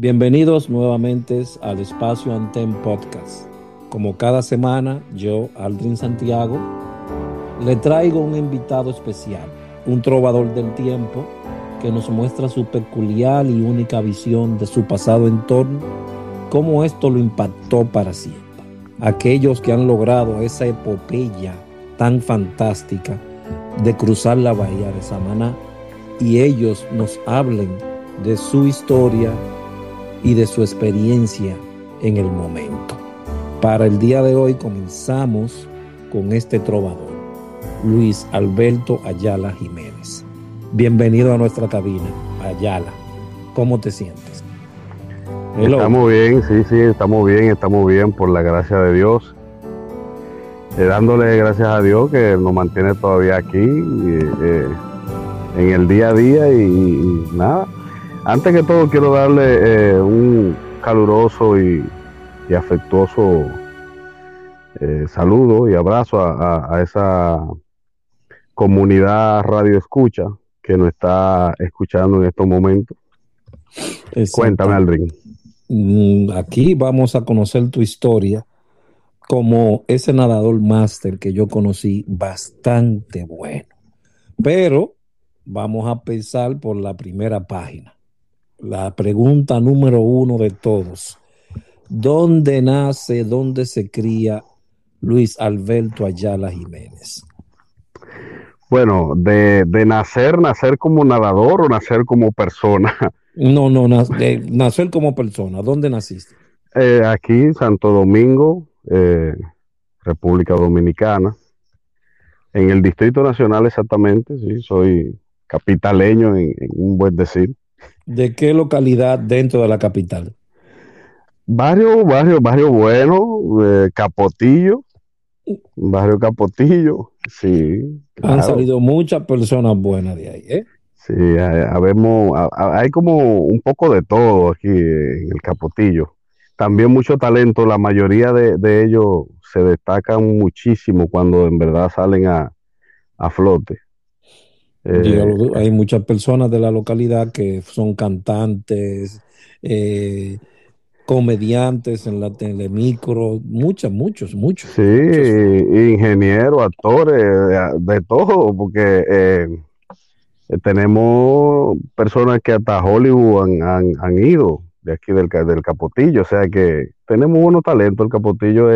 Bienvenidos nuevamente al espacio Antem Podcast. Como cada semana, yo, Aldrin Santiago, le traigo un invitado especial, un trovador del tiempo que nos muestra su peculiar y única visión de su pasado entorno, cómo esto lo impactó para siempre. Aquellos que han logrado esa epopeya tan fantástica de cruzar la bahía de Samaná y ellos nos hablen de su historia y de su experiencia en el momento. Para el día de hoy comenzamos con este trovador, Luis Alberto Ayala Jiménez. Bienvenido a nuestra cabina, Ayala. ¿Cómo te sientes? Estamos bien, sí, sí, estamos bien, estamos bien por la gracia de Dios. Eh, dándole gracias a Dios que nos mantiene todavía aquí eh, en el día a día y nada, antes que todo quiero darle eh, un caluroso y, afectuoso eh, saludo y abrazo a, esa comunidad radio escucha que nos está escuchando en estos momentos. Cuéntame, Aldrin. Mm, aquí vamos a conocer tu historia como ese nadador máster que yo conocí bastante bueno. Pero vamos a empezar por la primera página la pregunta número uno de todos. ¿Dónde nace, dónde se cría Luis Alberto Ayala Jiménez? Bueno, de, nacer, nacer como nadador o nacer como persona. No, no, nacer como persona. ¿Dónde naciste? Eh, aquí, Santo Domingo, eh, República Dominicana. En el Distrito Nacional exactamente, sí, soy capitaleño en un buen decir. ¿De qué localidad dentro de la capital? Barrio, barrio, barrio bueno, eh, Capotillo, barrio Capotillo, sí. Han salido muchas personas buenas de ahí, ¿eh? Sí, hay como un poco de todo aquí en el Capotillo. También mucho talento, la mayoría de, ellos se destacan muchísimo cuando en verdad salen a, flote. Eh, hay muchas personas de la localidad que son cantantes, eh, comediantes en la telemicro, muchos, muchos, muchos. Sí, ingenieros, actores, de, todo, porque eh, tenemos personas que hasta Hollywood han, ido de aquí del, del, Capotillo, o sea que tenemos buenos talentos, el Capotillo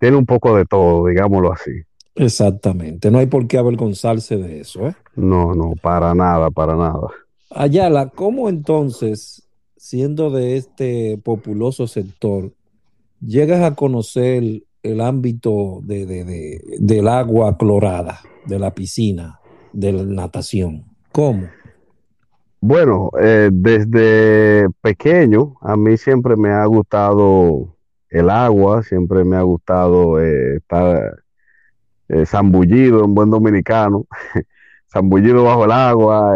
tiene un poco de todo, digámoslo así. Exactamente, no hay por qué avergonzarse de eso. ¿eh? No, no, para nada, para nada. Ayala, ¿cómo entonces siendo de este populoso sector, llegas a conocer el ámbito de, del agua clorada, de la piscina, de la natación. ¿Cómo? Bueno, eh, desde pequeño a mí siempre me ha gustado el agua, siempre me ha gustado eh, estar eh, zambullido en buen dominicano, zambullido bajo el agua,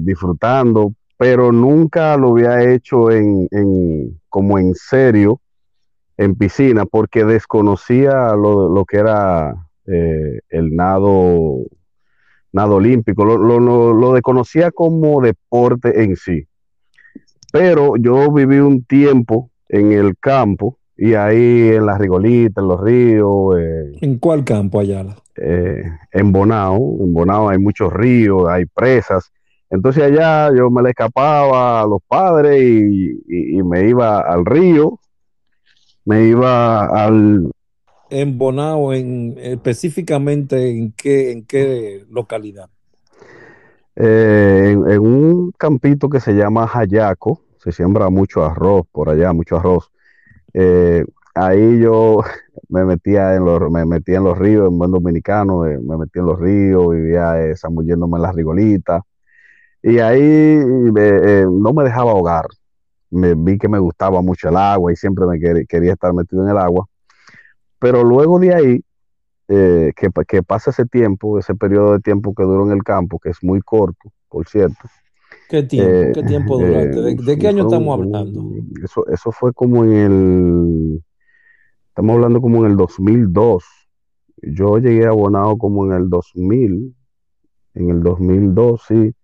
disfrutando, pero nunca lo había hecho en, como en serio en piscina porque desconocía lo, que era eh, el nado, nado olímpico, lo, lo, desconocía como deporte en sí. Pero yo viví un tiempo en el campo y ahí en las rigolitas, en los ríos. Eh, ¿En cuál campo, Ayala? Eh, en Bonao. En Bonao hay muchos ríos, hay presas. Entonces allá yo me le escapaba a los padres y, me iba al río, me iba al... En Bonao, en, específicamente en qué, en qué localidad? Eh, en, un campito que se llama Jayaco, se siembra mucho arroz por allá, mucho arroz. Eh, ahí yo me metía en los, me metía en los ríos, en buen dominicano, eh, me metía en los ríos, vivía zambulléndome en las rigolitas. Y ahí eh, no me dejaba ahogar. Me vi que me gustaba mucho el agua y siempre me quería estar metido en el agua. Pero luego de ahí, eh, que, que, pasa ese tiempo, ese periodo de tiempo que duró en el campo, que es muy corto, por cierto. ¿Qué tiempo? ¿Qué tiempo eh, duraste? ¿De, qué año estamos hablando? Eso, eso fue como en el, estamos hablando como en el 2002. Yo llegué abonado como en el 2000, en el 2002, sí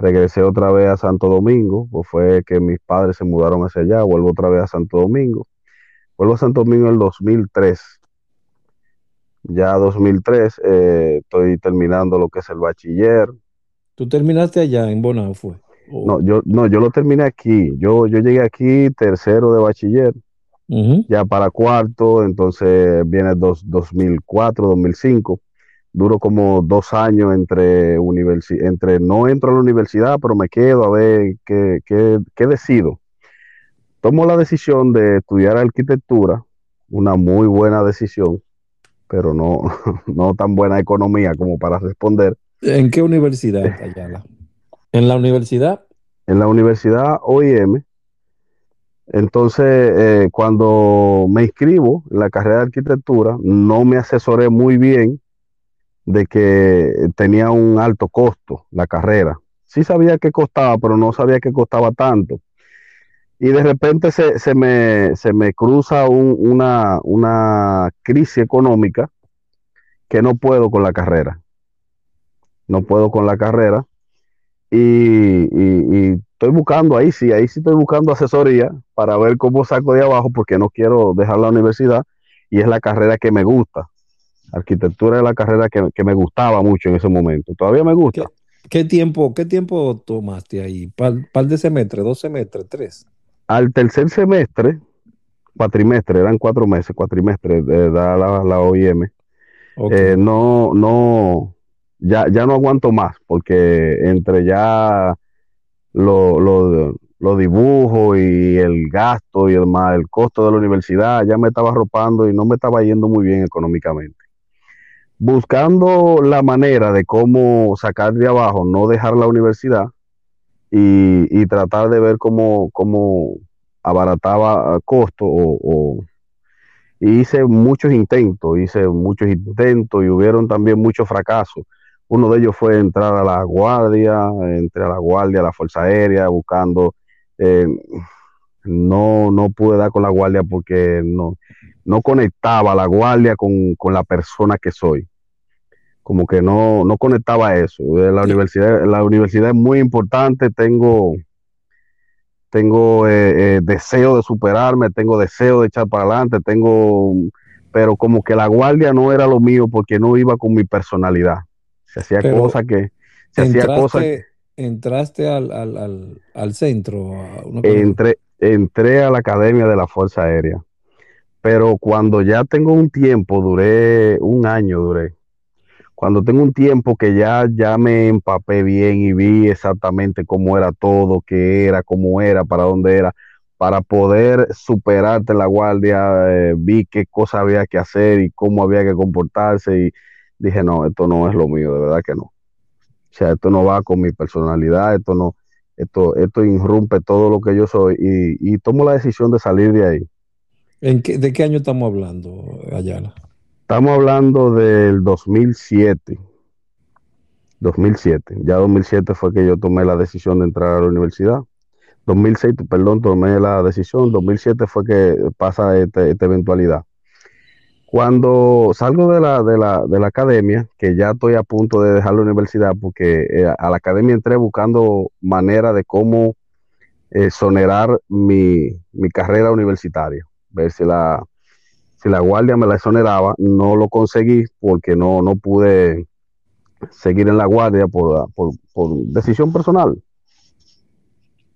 regresé otra vez a Santo Domingo, pues fue que mis padres se mudaron hacia allá, vuelvo otra vez a Santo Domingo. Vuelvo a Santo Domingo en el 2003. Ya 2003 eh, estoy terminando lo que es el bachiller. ¿Tú terminaste allá en Bonao fue? No, yo, no, yo lo terminé aquí. Yo, yo llegué aquí tercero de bachiller, ya para cuarto, entonces viene dos, 2004, 2005 duro como dos años entre, entre no entro a la universidad, pero me quedo a ver qué, qué, decido. Tomo la decisión de estudiar arquitectura, una muy buena decisión, pero no, no tan buena economía como para responder. ¿En qué universidad, Ayala? ¿En la universidad? En la Universidad OIM. Entonces, eh, cuando me inscribo en la carrera de arquitectura, no me asesoré muy bien de que tenía un alto costo la carrera. Sí sabía que costaba, pero no sabía que costaba tanto. Y de repente se, se, me, se me, cruza una, una crisis económica que no puedo con la carrera. No puedo con la carrera. Y, y, estoy buscando ahí, sí, ahí sí estoy buscando asesoría para ver cómo saco de abajo porque no quiero dejar la universidad y es la carrera que me gusta. Arquitectura es la carrera que, me gustaba mucho en ese momento. Todavía me gusta. ¿Qué, tiempo, qué tiempo tomaste ahí? ¿Par, par de semestres, dos semestres, tres? Al tercer semestre, cuatrimestre, eran cuatro meses, cuatrimestre, da la, la OIM. Eh, no, no, ya, ya no aguanto más, porque entre ya los dibujos y el gasto y el, el costo de la universidad, ya me estaba arropando y no me estaba yendo muy bien económicamente. Buscando la manera de cómo sacar de abajo, no dejar la universidad y, tratar de ver cómo, cómo abarataba costo o, hice muchos intentos, hice muchos intentos y hubieron también muchos fracasos, Uno de ellos fue entrar a la guardia, entré a la guardia, a la Fuerza Aérea, buscando. Eh, no, no pude dar con la guardia porque no, no conectaba la guardia con, la persona que soy. Como que no, no conectaba eso. La universidad, la universidad es muy importante, tengo, tengo eh, eh, deseo de superarme, tengo deseo de echar para adelante, tengo, pero como que la guardia no era lo mío porque no iba con mi personalidad. Se hacía cosas que, se hacía cosas entraste al, al, al, centro. Entré, entré a la academia de la Fuerza Aérea, pero cuando ya tengo un tiempo, duré un año, duré. Cuando tengo un tiempo que ya, ya me empapé bien y vi exactamente cómo era todo, qué era, cómo era, para dónde era, para poder superarte la guardia, eh, vi qué cosa había que hacer y cómo había que comportarse y dije, no, esto no es lo mío, de verdad que no. O sea, esto no va con mi personalidad, esto no, esto, esto irrumpe todo lo que yo soy y, tomo la decisión de salir de ahí. ¿En ¿De qué año estamos hablando, Ayala? Estamos hablando del 2007. 2007. Ya 2007 fue que yo tomé la decisión de entrar a la universidad. 2006, perdón, tomé la decisión. 2007 fue que pasa este, esta eventualidad. Cuando salgo de la, de, la, de la academia, que ya estoy a punto de dejar la universidad, porque eh, a la academia entré buscando manera de cómo exonerar mi, carrera universitaria, ver si la, si la guardia me la exoneraba, no lo conseguí porque no, no pude seguir en la guardia por, decisión personal.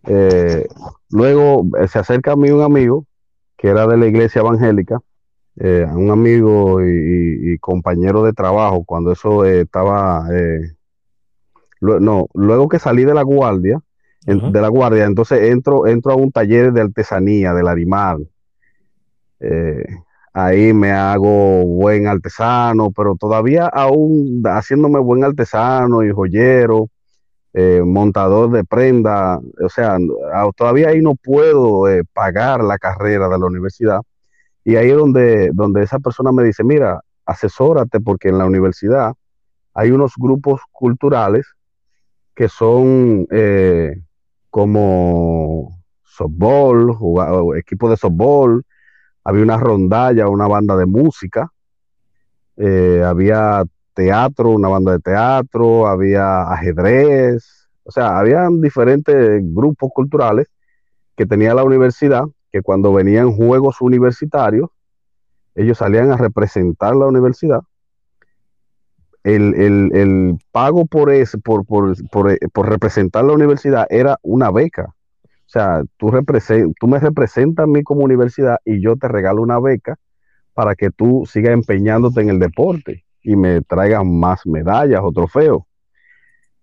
Eh, luego eh, se acerca a mí un amigo que era de la iglesia evangélica eh, a un amigo y, compañero de trabajo cuando eso eh, estaba, eh, no, luego que salí de la guardia, de la guardia, entonces entro, entro a un taller de artesanía del Arimar. ahí me hago buen artesano, pero todavía aún haciéndome buen artesano y joyero, montador de prenda, o sea, todavía ahí no puedo pagar la carrera de la universidad y ahí es donde, donde esa persona me dice, mira, asesórate porque en la universidad hay unos grupos culturales que son eh, como softball, equipo de softball, había una rondalla, una banda de música, eh, había teatro, una banda de teatro, había ajedrez, o sea, habían diferentes grupos culturales que tenía la universidad que cuando venían juegos universitarios, ellos salían a representar la universidad. El, pago por, ese, por, por, por, representar la universidad era una beca. O sea, tú, tú me representas a mí como universidad y yo te regalo una beca para que tú sigas empeñándote en el deporte y me traigas más medallas o trofeos.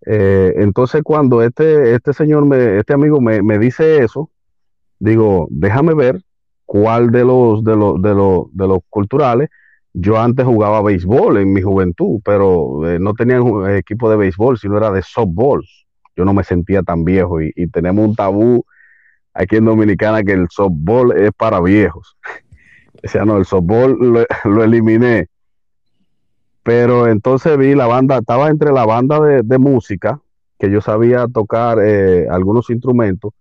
Eh, entonces, cuando este, este señor, me, este amigo me, me dice eso, digo, déjame ver cuál de los, de los, de los, de los culturales. Yo antes jugaba béisbol en mi juventud, pero eh, no tenía un equipo de béisbol, sino era de softball. Yo no me sentía tan viejo y, tenemos un tabú aquí en Dominicana que el softball es para viejos. O sea, no, el softball lo, eliminé. Pero entonces vi la banda, estaba entre la banda de, música, que yo sabía tocar eh, algunos instrumentos,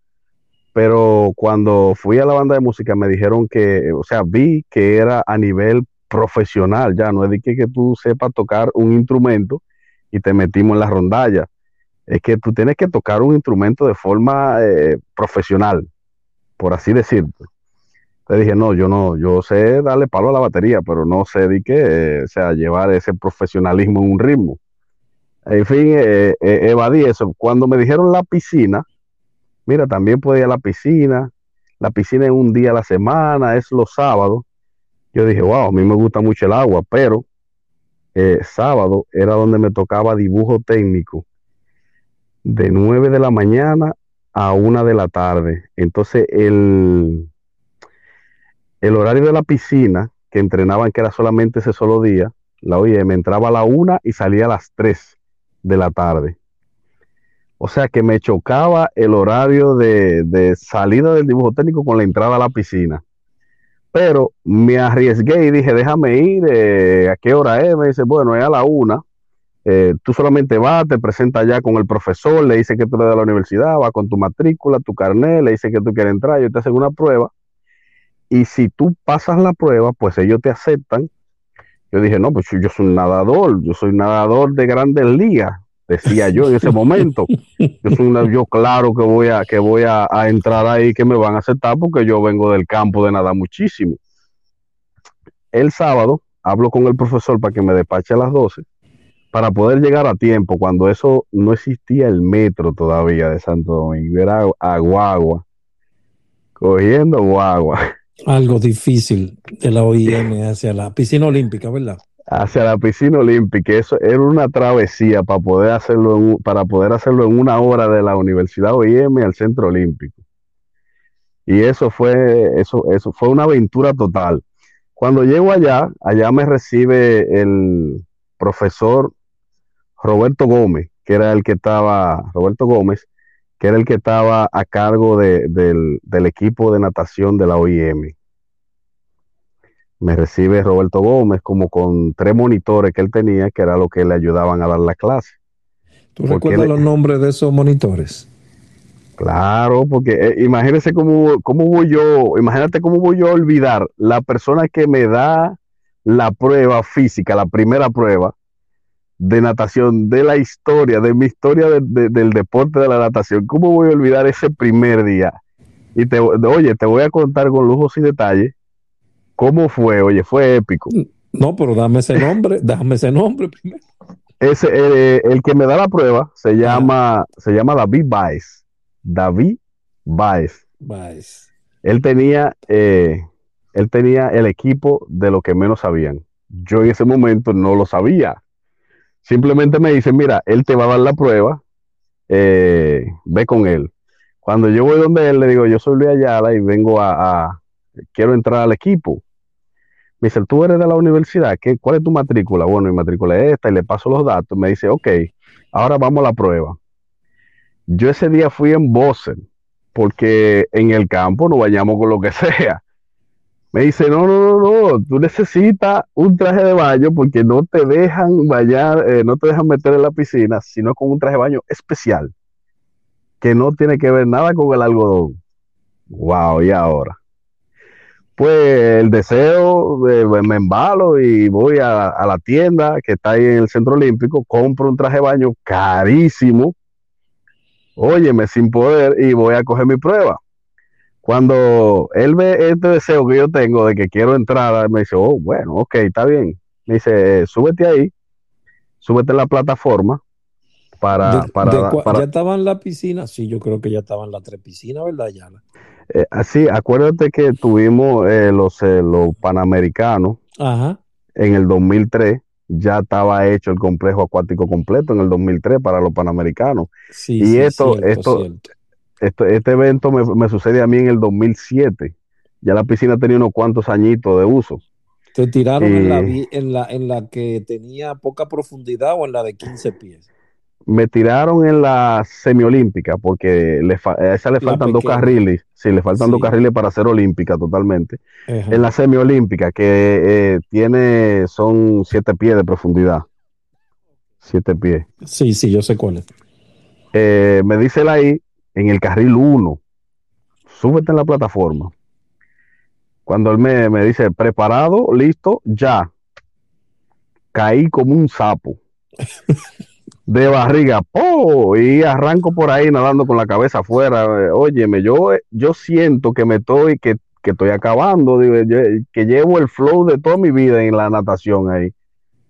pero cuando fui a la banda de música me dijeron que, o sea, vi que era a nivel profesional, ya no es de que, que tú sepas tocar un instrumento y te metimos en la rondalla, es que tú tienes que tocar un instrumento de forma eh, profesional, por así decirlo. Te dije, no, yo no, yo sé darle palo a la batería, pero no sé de qué, o sea, llevar ese profesionalismo en un ritmo. En fin, eh, eh, evadí eso. Cuando me dijeron la piscina, Mira, también puede ir a la piscina. La piscina es un día a la semana, es los sábados. Yo dije, wow, a mí me gusta mucho el agua, pero eh, sábado era donde me tocaba dibujo técnico de 9 de la mañana a 1 de la tarde. Entonces, el, el horario de la piscina, que entrenaban que era solamente ese solo día, la oye, me entraba a la 1 y salía a las 3 de la tarde. O sea que me chocaba el horario de, salida del dibujo técnico con la entrada a la piscina. Pero me arriesgué y dije, déjame ir, eh, ¿a qué hora es? Me dice, bueno, es a la una. eh, tú solamente vas, te presentas allá con el profesor, le dice que tú eres de la universidad, vas con tu matrícula, tu carnet, le dice que tú quieres entrar, ellos te hacen una prueba. Y si tú pasas la prueba, pues ellos te aceptan. Yo dije, no, pues yo soy un nadador, yo soy nadador de grandes ligas, decía yo en ese momento. Yo soy una, yo claro que voy a, que voy a, entrar ahí, que me van a aceptar porque yo vengo del campo de nadar muchísimo. El sábado hablo con el profesor para que me despache a las 12 para poder llegar a tiempo, cuando eso no existía el metro todavía de Santo Domingo, era a guagua, cogiendo guagua. Algo difícil de la OIM hacia la piscina olímpica, ¿verdad? Hacia la piscina olímpica, eso era una travesía para poder hacerlo en, para poder hacerlo en una hora de la Universidad OIM al Centro Olímpico. Y eso fue, eso, eso fue una aventura total. Cuando llego allá, allá me recibe el profesor Roberto Gómez, que era el que estaba, Roberto Gómez, que era el que estaba a cargo del, equipo de natación de la OIM. Me recibe Roberto Gómez como con tres monitores que él tenía, que era lo que le ayudaban a dar la clase. ¿Tú recuerdas los nombres de esos monitores? Claro, porque eh, imagínese cómo, cómo voy yo, imagínate cómo voy yo a olvidar la persona que me da la prueba física, la primera prueba, de natación, de la historia, de mi historia del deporte de la natación. ¿Cómo voy a olvidar ese primer día? Y te, oye, te voy a contar con lujos y detalles cómo fue. Oye, fue épico. No, pero dame ese nombre, dame ese nombre primero. Ese, eh, el que me da la prueba se llama, se llama David Baez. David Baez. Baez. Él tenía, eh, él tenía el equipo de lo que menos sabían. Yo en ese momento no lo sabía. Simplemente me dice, mira, él te va a dar la prueba, eh, ve con él. Cuando yo voy donde él, le digo, yo soy Luis Ayala y vengo a, quiero entrar al equipo. Me dice, tú eres de la universidad, ¿Qué, ¿cuál es tu matrícula? Bueno, mi matrícula es esta y le paso los datos. Me dice, ok, ahora vamos a la prueba. Yo ese día fui en Boston, porque en el campo no vayamos con lo que sea. Me dice, no, no, no, no, tú necesitas un traje de baño porque no te dejan bañar, eh, no te dejan meter en la piscina, sino con un traje de baño especial, que no tiene que ver nada con el algodón. Wow, y ahora. Pues el deseo, eh, me embalo y voy a, a, la tienda que está ahí en el Centro Olímpico, compro un traje de baño carísimo, óyeme, sin poder, y voy a coger mi prueba cuando él ve este deseo que yo tengo de que quiero entrar, me dice, oh, bueno, ok, está bien. Me dice, súbete ahí, súbete en la plataforma para... para, ¿Ya estaba en la piscina? Sí, yo creo que ya estaba en la tres piscinas, ¿verdad, Yala? Eh, así, acuérdate que tuvimos eh, los, eh, los Panamericanos en el 2003 ya estaba hecho el complejo acuático completo en el 2003 para los Panamericanos. Sí, y esto, esto, este evento me, sucede a mí en el 2007. Ya la piscina tenía unos cuantos añitos de uso. ¿Te tiraron en, la, en, la, en la que tenía poca profundidad o en la de 15 pies? Me tiraron en la semiolímpica porque le a esa le faltan dos carriles. Sí, le faltan dos carriles para ser olímpica totalmente. En la semiolímpica que eh, tiene, son siete pies de profundidad. Siete pies. Sí, sí, yo sé cuál es. Eh, me dice la ahí en el carril 1. Súbete en la plataforma. Cuando él me, dice, preparado, listo, ya. Caí como un sapo. de barriga, ¡oh! y arranco por ahí nadando con la cabeza afuera. Óyeme, yo, yo siento que me estoy, que, estoy acabando, que llevo el flow de toda mi vida en la natación ahí.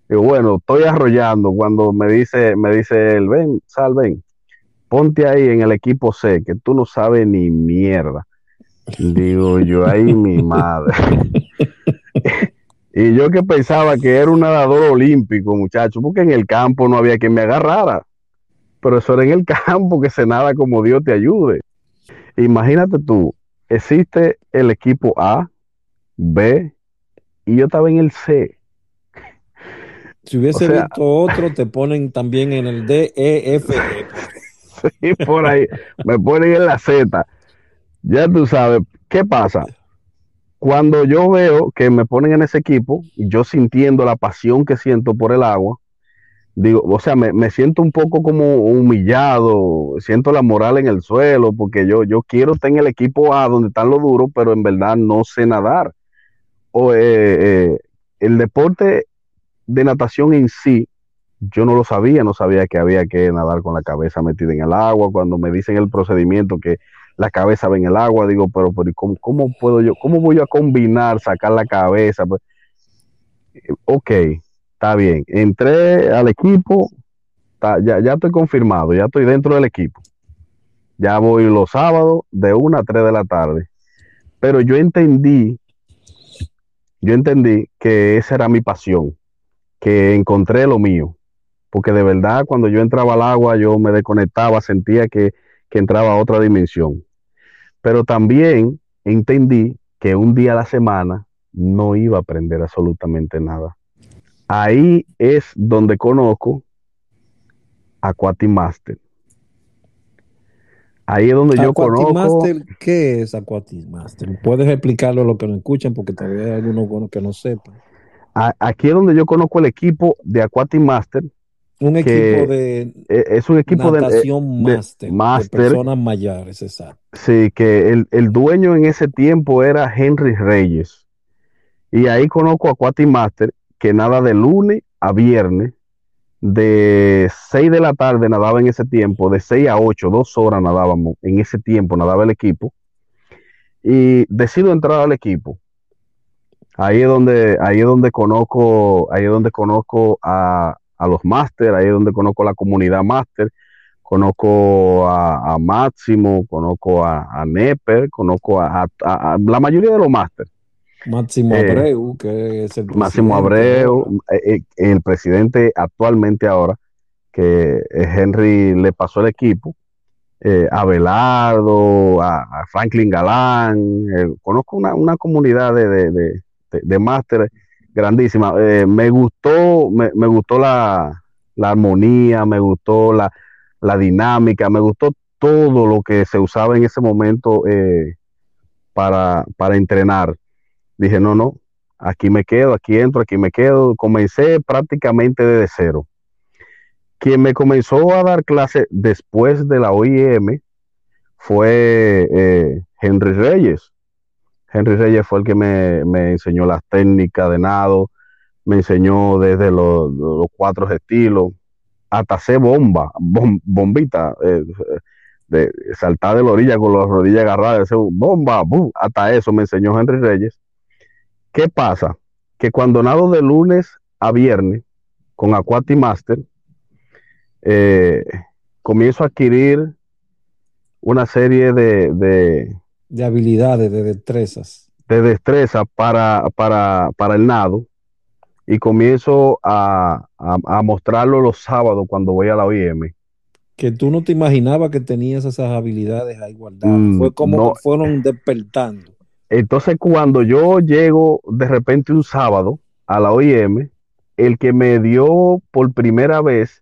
Y bueno, estoy arrollando cuando me dice, me dice él, ven, sal, ven ponte ahí en el equipo C, que tú no sabes ni mierda. Digo yo, ahí mi madre. y yo que pensaba que era un nadador olímpico, muchacho, porque en el campo no había quien me agarrara. Pero eso era en el campo que se nada como Dios te ayude. Imagínate tú, existe el equipo A, B, y yo estaba en el C. Si hubiese visto otro, te ponen también en el D, E, F, E. y por ahí, me ponen en la Z. Ya tú sabes, ¿qué pasa? Cuando yo veo que me ponen en ese equipo, yo sintiendo la pasión que siento por el agua, digo, o sea, me, siento un poco como humillado, siento la moral en el suelo, porque yo, yo quiero estar en el equipo A donde están los duros, pero en verdad no sé nadar. O, eh, eh, el deporte de natación en sí, yo no lo sabía, no sabía que había que nadar con la cabeza metida en el agua. Cuando me dicen el procedimiento que la cabeza en el agua, digo, pero, pero ¿cómo, cómo puedo yo, cómo voy a combinar, sacar la cabeza? Pues, ok, está bien. Entré al equipo, ya, ya estoy confirmado, ya estoy dentro del equipo. Ya voy los sábados de 1 a 3 de la tarde. Pero yo entendí, yo entendí que esa era mi pasión, que encontré lo mío. Porque de verdad, cuando yo entraba al agua, yo me desconectaba, sentía que, que entraba a otra dimensión. Pero también entendí que un día a la semana no iba a aprender absolutamente nada Ahí es donde conozco Aquatic Master. Ahí es donde yo conozco. Master, ¿qué es Master? Puedes explicarlo a los que no escuchan porque todavía hay algunos que no sepan. Aquí es donde yo conozco el equipo de Master. Un equipo de. E, es un equipo de, master, de, personas mayores, exacto. Sí, que el, el, dueño en ese tiempo era Henry Reyes. Y ahí conozco a Aquatic Master que nada de lunes a viernes, de 6 de la tarde nadaba en ese tiempo, de 6 a 8, dos horas nadábamos en ese tiempo, nadaba el equipo, y decido entrar al equipo. Ahí es donde, ahí es donde conozco, ahí es donde conozco a, los máster, ahí es donde conozco la comunidad máster, conozco a, Máximo, conozco a, a Neper, conozco a, la mayoría de los máster. Máximo eh, Abreu, que es el Máximo Abreu, eh, eh, el presidente actualmente ahora, que Henry le pasó el equipo, a Belardo, a, Franklin Galán, conozco una, comunidad de, de, de, máster grandísima. me gustó, me, gustó la, armonía, me gustó la, la, dinámica, me gustó todo lo que se usaba en ese momento para, para entrenar dije, no, no, aquí me quedo, aquí entro, aquí me quedo. Comencé prácticamente desde cero. Quien me comenzó a dar clase después de la OIM fue eh, Henry Reyes. Henry Reyes fue el que me, enseñó las técnicas de nado, me enseñó desde los, cuatro estilos, hasta hacer bomba, bombita, eh, de saltar de la orilla con las rodillas agarradas, bomba, hasta eso me enseñó Henry Reyes. ¿Qué pasa? Que cuando nado de lunes a viernes con Aquati Master, eh, comienzo a adquirir una serie de, habilidades, de destrezas. De destreza para, para, para el nado y comienzo a, mostrarlo los sábados cuando voy a la OIM. Que tú no te imaginabas que tenías esas habilidades a igualdad. Mm, Fue como fueron despertando. Entonces, cuando yo llego de repente un sábado a la OIM, el que me dio por primera vez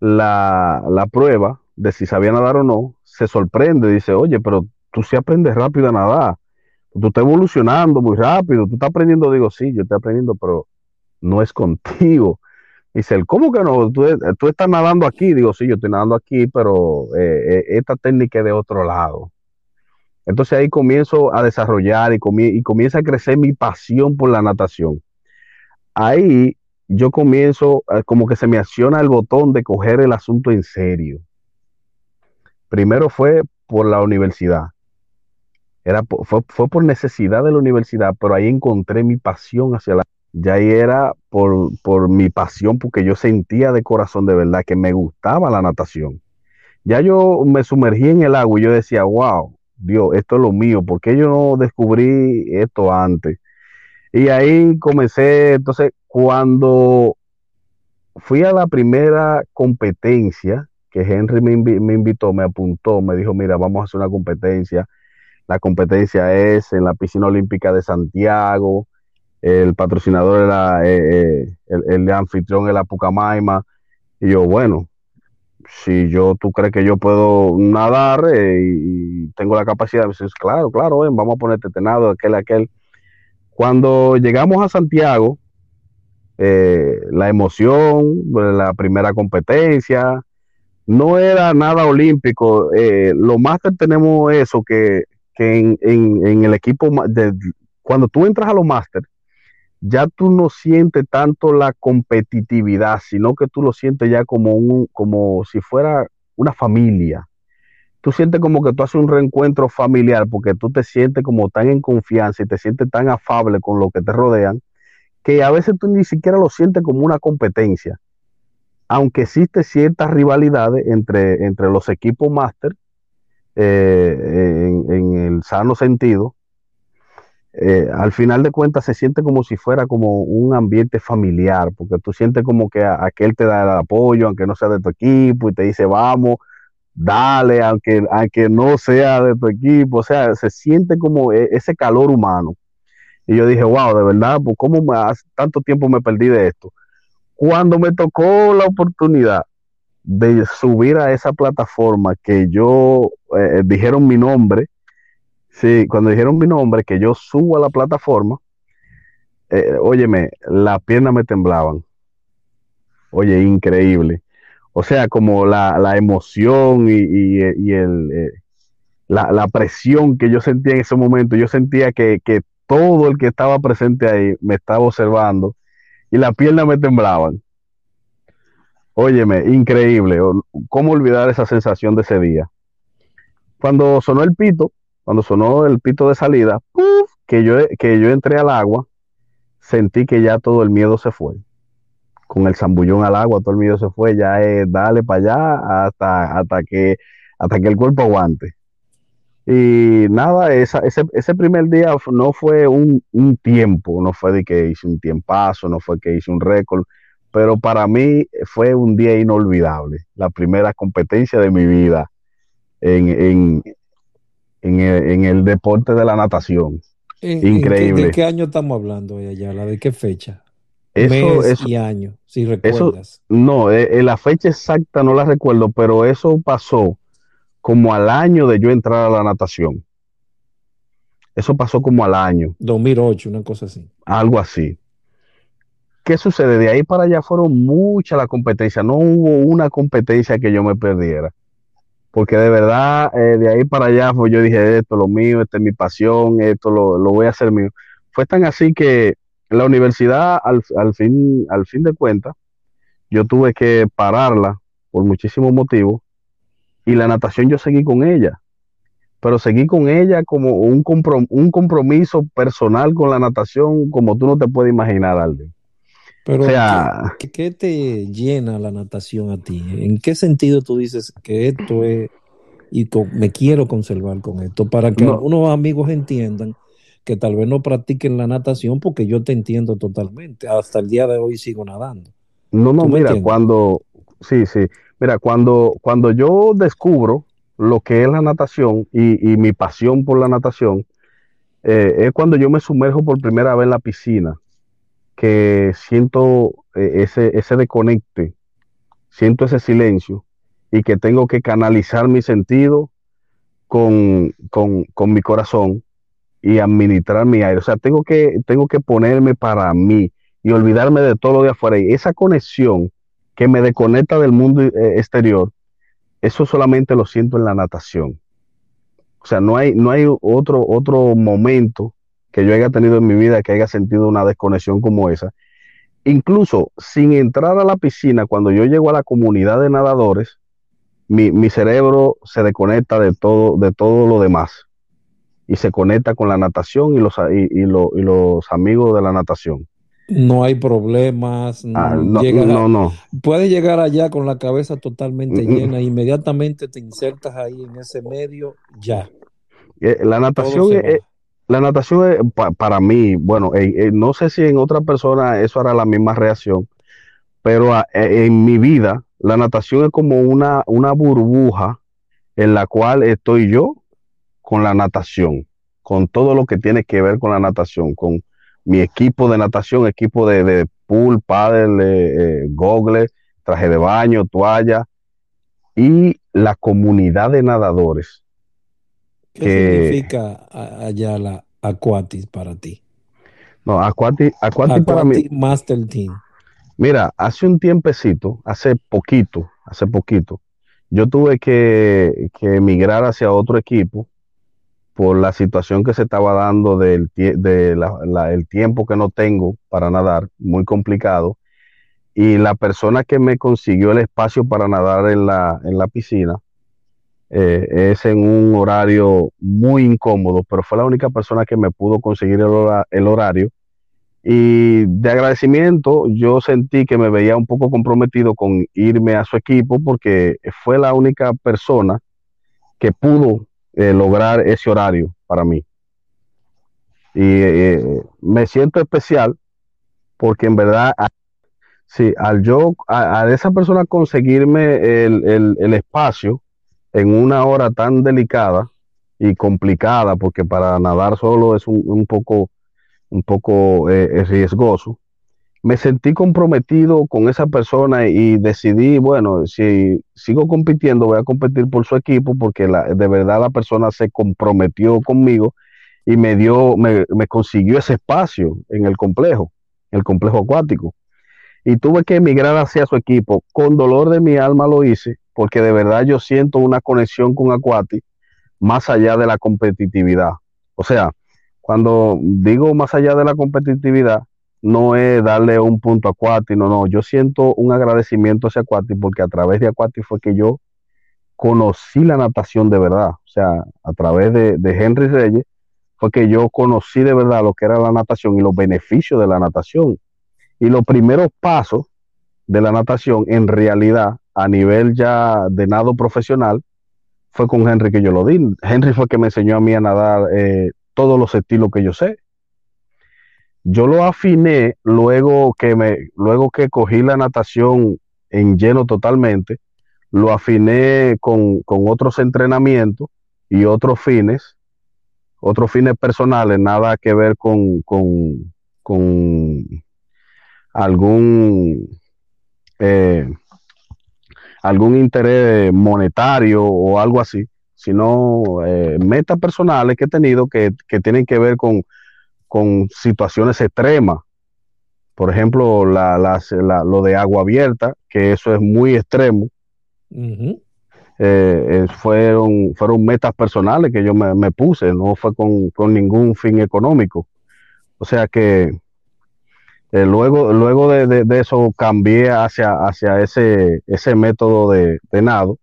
la, prueba de si sabía nadar o no, se sorprende, dice, oye, pero tú sí aprendes rápido a nadar, tú estás evolucionando muy rápido, tú estás aprendiendo, digo, sí, yo estoy aprendiendo, pero no es contigo. Dice, ¿cómo que no? Tú, estás nadando aquí, digo, sí, yo estoy nadando aquí, pero eh, eh, esta técnica es de otro lado. Entonces ahí comienzo a desarrollar y, y comienza a crecer mi pasión por la natación. Ahí yo comienzo, eh, como que se me acciona el botón de coger el asunto en serio. Primero fue por la universidad. Era, fue, por necesidad de la universidad, pero ahí encontré mi pasión hacia la... Ya ahí era por, por mi pasión, porque yo sentía de corazón de verdad que me gustaba la natación. Ya yo me sumergí en el agua y yo decía, wow, Dios, esto es lo mío, ¿por qué yo no descubrí esto antes? Y ahí comencé, entonces, cuando fui a la primera competencia, que Henry me, invitó, me apuntó, me dijo, mira, vamos a hacer una competencia. La competencia es en la piscina olímpica de Santiago, el patrocinador era, eh, eh, el, el, anfitrión era Pucamaima. Y yo, bueno, si yo tú crees que yo puedo nadar eh, y, tengo la capacidad, dices, claro, claro, vamos a ponerte tenado, aquel, aquel. Cuando llegamos a Santiago, la emoción, la primera competencia. No era nada olímpico. Lo más que tenemos eso, que, que en, en, el equipo, de, cuando tú entras a los máster, ya tú no sientes tanto la competitividad, sino que tú lo sientes ya como, un, como si fuera una familia. Tú sientes como que tú haces un reencuentro familiar porque tú te sientes como tan en confianza y te sientes tan afable con lo que te rodean, que a veces tú ni siquiera lo sientes como una competencia. Aunque existe ciertas rivalidades entre, entre los equipos máster, eh, en el sano sentido, eh, al final de cuentas se siente como si fuera como un ambiente familiar, porque tú sientes como que aquel te da el apoyo, aunque no sea de tu equipo, y te dice, vamos, dale, aunque, aunque no sea de tu equipo, o sea, se siente como e, ese calor humano. Y yo dije, wow, de verdad, pues cómo hace tanto tiempo me perdí de esto. Cuando me tocó la oportunidad de subir a esa plataforma que yo eh, dijeron mi nombre, Sí, cuando dijeron mi nombre, que yo subo a la plataforma, eh, óyeme, las piernas me temblaban. Oye, increíble. O sea, como la, emoción y, el, eh, la, presión que yo sentía en ese momento, yo sentía que, que todo el que estaba presente ahí me estaba observando y las piernas me temblaban. Óyeme, increíble. ¿Cómo olvidar esa sensación de ese día? Cuando sonó el pito, cuando sonó el pito de salida, que yo, que yo entré al agua, sentí que ya todo el miedo se fue. Con el zambullón al agua, todo el miedo se fue, ya es dale para allá hasta, hasta, que, hasta que el cuerpo aguante. Y nada, ese, ese, primer día no fue un, un, tiempo, no fue de que hice un tiempazo, no fue que hice un récord, pero para mí fue un día inolvidable, la primera competencia de mi vida en, en, en el, deporte de la natación. Increíble. ¿De qué año estamos hablando, Ayala? ¿De qué fecha? Eso, Mes y año, si recuerdas. no, eh, eh, la fecha exacta no la recuerdo, pero eso pasó como al año de yo entrar a la natación. Eso pasó como al año. 2008, una cosa así. Algo así. ¿Qué sucede? De ahí para allá fueron muchas las competencias. No hubo una competencia que yo me perdiera porque de verdad, eh, de ahí para allá, yo dije, esto es lo mío, esta es mi pasión, esto lo, voy a hacer mío. Fue tan así que la universidad, al, fin, al fin de cuentas, yo tuve que pararla por muchísimos motivos y la natación yo seguí con ella, pero seguí con ella como un, un compromiso personal con la natación como tú no te puedes imaginar, Alden. Pero, ¿qué, te llena la natación a ti? ¿En qué sentido tú dices que esto es y me quiero conservar con esto? Para que algunos amigos entiendan que tal vez no practiquen la natación, porque yo te entiendo totalmente. Hasta el día de hoy sigo nadando. No, no, mira, cuando, sí, sí, mira, cuando, cuando yo descubro lo que es la natación y, mi pasión por la natación, eh, es cuando yo me sumerjo por primera vez en la piscina que siento eh, ese, ese desconecte, siento ese silencio y que tengo que canalizar mi sentido con, mi corazón y administrar mi aire. O sea, tengo que, tengo que ponerme para mí y olvidarme de todo lo de afuera. Y esa conexión que me desconecta del mundo eh, exterior, eso solamente lo siento en la natación. O sea, no hay, no hay otro, otro momento que yo haya tenido en mi vida que haya sentido una desconexión como esa. Incluso sin entrar a la piscina, cuando yo llego a la comunidad de nadadores, mi, cerebro se desconecta de todo, de todo lo demás y se conecta con la natación y los, y, los amigos de la natación. No hay problemas. Ah, no, no, Puedes llegar allá con la cabeza totalmente mm, mm. llena, inmediatamente te insertas ahí en ese medio, ya. Eh, la natación es, la natación para mí, bueno, no sé si en otra persona eso hará la misma reacción, pero e, en mi vida la natación es como una, una burbuja en la cual estoy yo con la natación, con todo lo que tiene que ver con la natación, con mi equipo de natación, equipo de, pool, paddle, eh, gogle, traje de baño, toalla y la comunidad de nadadores ¿Qué significa allá la Aquatis para ti? No, Aquatis, para mí. Master Team. Mira, hace un tiempecito, hace poquito, hace poquito, yo tuve que, emigrar hacia otro equipo por la situación que se estaba dando del de el tiempo que no tengo para nadar, muy complicado. Y la persona que me consiguió el espacio para nadar en la, en la piscina eh, es en un horario muy incómodo, pero fue la única persona que me pudo conseguir el horario y de agradecimiento, yo sentí que me veía un poco comprometido con irme a su equipo porque fue la única persona que pudo eh, lograr ese horario para mí. Y eh, me siento especial porque en verdad, sí, al yo, a, esa persona conseguirme el, espacio en una hora tan delicada y complicada, porque para nadar solo es un poco un poco eh, riesgoso, me sentí comprometido con esa persona y decidí, bueno, si sigo compitiendo, voy a competir por su equipo porque de verdad la persona se comprometió conmigo y me dio, me, consiguió ese espacio en el complejo, el complejo acuático. Y tuve que emigrar hacia su equipo. Con dolor de mi alma lo hice porque de verdad yo siento una conexión con Acuati más allá de la competitividad. O sea, cuando digo más allá de la competitividad, no es darle un punto a Cuati, no, no, yo siento un agradecimiento hacia Cuati porque a través de Acuati fue que yo conocí la natación de verdad, o sea, a través de, Henry Reyes fue que yo conocí de verdad lo que era la natación y los beneficios de la natación. Y los primeros pasos de la natación en realidad a nivel ya de nado profesional fue con Henry que yo lo di. Henry fue que me enseñó a mí a nadar eh, todos los estilos que yo sé. Yo lo afiné luego que me, luego que cogí la natación en lleno totalmente, lo afiné con, otros entrenamientos y otros fines, otros fines personales, nada que ver con, con, algún eh, algún interés monetario o algo así, sino eh, metas personales que he tenido que, tienen que ver con, situaciones extremas. Por ejemplo, lo de agua abierta, que eso es muy extremo. Eh, fueron, fueron metas personales que yo me, puse, no fue con, ningún fin económico. O sea que eh, luego, luego de, eso cambié hacia, hacia ese, ese método de, de nado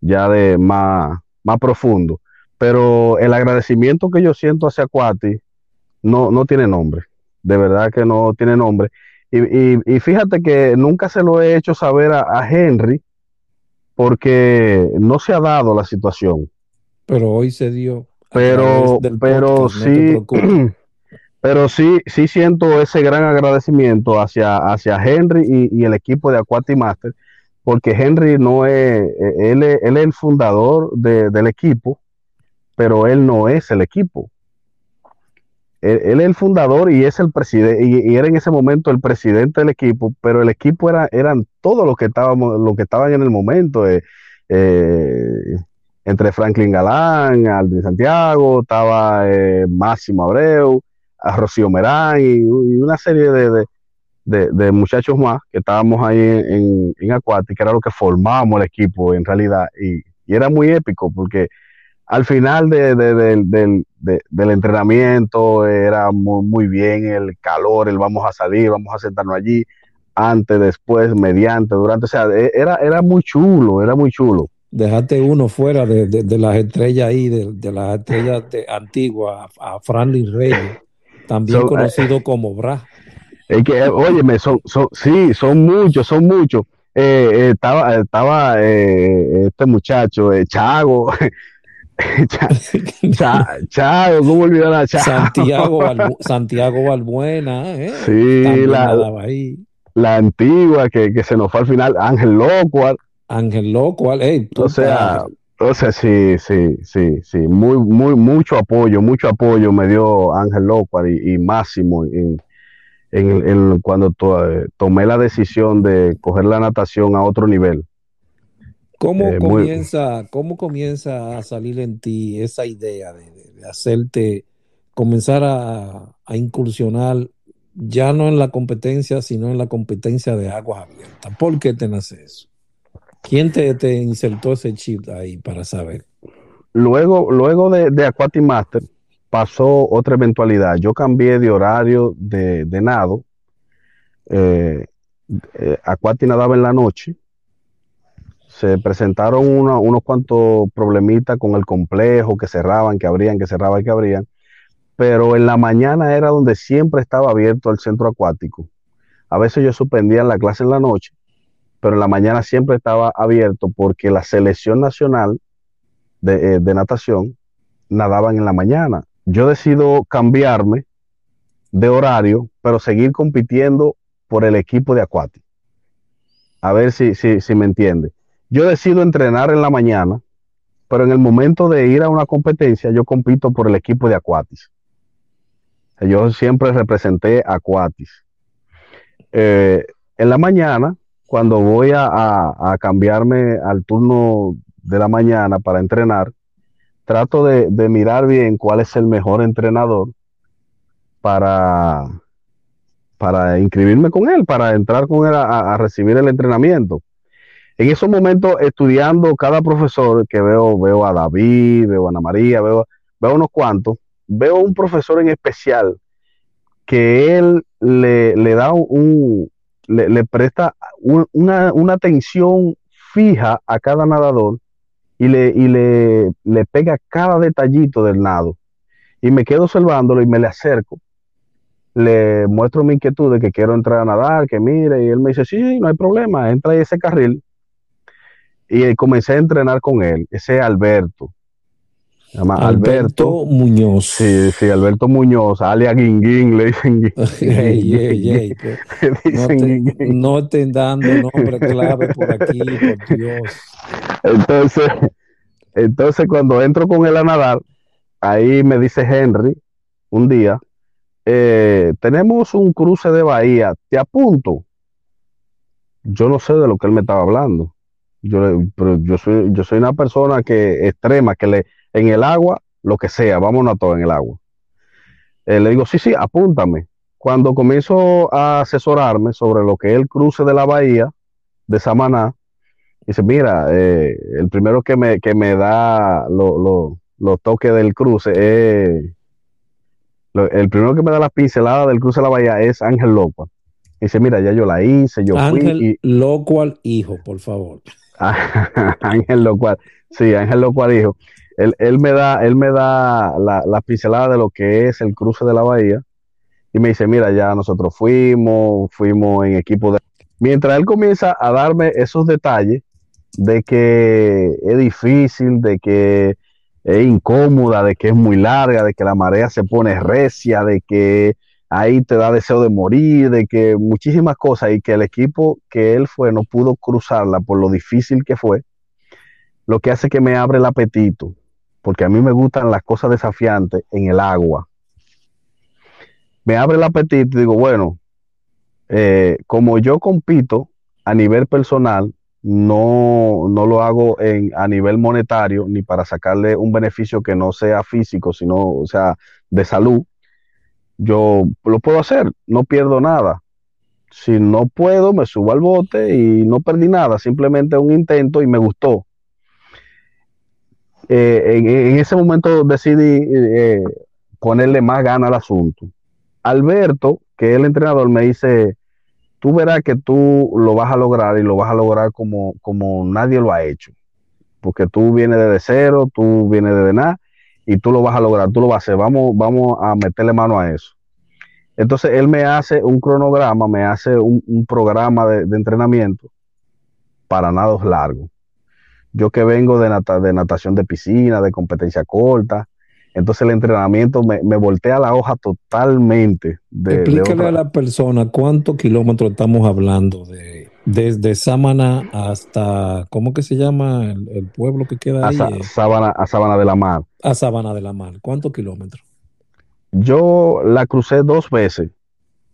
ya de más, más profundo. Pero el agradecimiento que yo siento hacia Cuati no, no tiene nombre. De verdad que no tiene nombre. Y, fíjate que nunca se lo he hecho saber a, Henry porque no se ha dado la situación. Pero hoy se dio. Pero, pero sí, pero sí, sí siento ese gran agradecimiento hacia, hacia Henry y, el equipo de Aquati Master porque Henry no es, eh, él es, el fundador del equipo, pero él no es el equipo. Él, es el fundador y es el presidente, y, era en ese momento el presidente del equipo, pero el equipo era, eran todos los que estábamos, los que estaban en el momento, eh, eh, entre Franklin Galán, Aldrin Santiago, estaba Máximo Abreu, a Rocío Merán y, una serie de, de, muchachos más que estábamos ahí en, en Acuati, era lo que formábamos el equipo en realidad, y, era muy épico porque al final del entrenamiento era muy, bien el calor, el vamos a salir, vamos a sentarnos allí, antes, después, mediante, durante, o sea, e, era, era muy chulo, era muy chulo. Dejaste uno fuera de, las estrellas ahí, de, las estrellas antiguas, a Franklin Reyes, también eh, conocido como Bra. Es que, óyeme, son, son, sí, son muchos, son muchos. Eh, eh, estaba estaba eh, este muchacho, Chago. Chago, ¿cómo olvidar a Chago? Santiago, Santiago Balbuena, Sí, la, antigua que, que, se nos fue al final, Ángel Locual. Ángel Locual, hey, o sea, o sea, sí, sí, sí, sí, muy, muy, mucho apoyo, mucho apoyo me dio Ángel Locual y, y Máximo en, en, cuando tomé la decisión de coger la natación a otro nivel. ¿Cómo, eh, comienza, ¿Cómo comienza a salir en ti esa idea de, hacerte, comenzar a, incursionar ya no en la competencia, sino en la competencia de aguas abiertas. ¿Por qué te nace eso? ¿Quién te, te insertó ese chip ahí para saber? Luego, luego de, de Master pasó otra eventualidad. Yo cambié de horario de, nado. Eh, eh nadaba en la noche. Se presentaron unos cuantos problemitas con el complejo, que cerraban, que abrían, que cerraban, que abrían. Pero en la mañana era donde siempre estaba abierto el centro acuático. A veces yo suspendía la clase en la noche, pero en la mañana siempre estaba abierto porque la selección nacional de, eh, de natación nadaban en la mañana yo decido cambiarme de horario, pero seguir compitiendo por el equipo de Aquati. A ver si, si, me entiende. Yo decido entrenar en la mañana, pero en el momento de ir a una competencia, yo compito por el equipo de Aquatis. Yo siempre representé Aquatis. Eh, en la mañana, cuando voy a, a, cambiarme al turno de la mañana para entrenar, trato de, mirar bien cuál es el mejor entrenador para, para inscribirme con él, para entrar con él a, recibir el entrenamiento. En esos momentos, estudiando cada profesor que veo, veo a David, veo a Ana María, veo, veo unos cuantos, veo un profesor en especial que él le, da un, le, presta una, una atención fija a cada nadador y le, y le, le pega cada detallito del nado. Y me quedo observándolo y me le acerco. Le muestro mi inquietud de que quiero entrar a nadar, que mire, y él me dice, sí, no hay problema, entra en ese carril. Y comencé a entrenar con él, ese Alberto. Alberto, Alberto, Muñoz. Sí, sí, Alberto Muñoz, alia Guinguín, le dicen Guinguín. no, te, no dando nombre clave por aquí, por Dios. Entonces, entonces cuando entro con él a nadar, ahí me dice Henry un día, eh, tenemos un cruce de bahía, te apunto. Yo no sé de lo que él me estaba hablando. Yo, pero yo soy, yo soy una persona que extrema, que le, en el agua, lo que sea, vámonos a todo en el agua. Eh, le digo, sí, sí, apúntame. Cuando comienzo a asesorarme sobre lo que es el cruce de la bahía de Samaná, dice, mira, eh, el primero que me, que me da los toques del cruce es... el primero que me da la pincelada del cruce de la bahía es Ángel Locual. Dice, mira, ya yo la hice, yo Ángel fui. Locual, hijo, por favor. Ángel Locual, sí, Ángel Locual, hijo él, me da, él me da la, la, pincelada de lo que es el cruce de la bahía y me dice, mira, ya nosotros fuimos, fuimos en equipo de... Mientras él comienza a darme esos detalles de que es difícil, de que es incómoda, de que es muy larga, de que la marea se pone recia, de que ahí te da deseo de morir, de que muchísimas cosas y que el equipo que él fue no pudo cruzarla por lo difícil que fue, lo que hace que me abre el apetito porque a mí me gustan las cosas desafiantes en el agua. Me abre el apetito y digo, bueno, eh, como yo compito a nivel personal, no, no lo hago en, a nivel monetario ni para sacarle un beneficio que no sea físico, sino, o sea, de salud. Yo lo puedo hacer, no pierdo nada. Si no puedo, me subo al bote y no perdí nada, simplemente un intento y me gustó. Eh, en, ese momento decidí eh, ponerle más gana al asunto. Alberto, que es el entrenador, me dice, tú verás que tú lo vas a lograr y lo vas a lograr como, como nadie lo ha hecho. Porque tú vienes desde cero, tú vienes desde nada y tú lo vas a lograr, tú lo vas a hacer. Vamos, vamos a meterle mano a eso. Entonces él me hace un cronograma, me hace un, programa de, de entrenamiento para nados largos yo que vengo de, de natación de piscina, de competencia corta, entonces el entrenamiento me, me voltea la hoja totalmente. De, Explícale a la persona cuántos kilómetros estamos hablando de desde Sámana hasta, ¿cómo que se llama el, pueblo que queda ahí? A, Sábana, a Sábana de la Mar. A Sábana de la Mar. ¿Cuántos kilómetros? Yo la crucé dos veces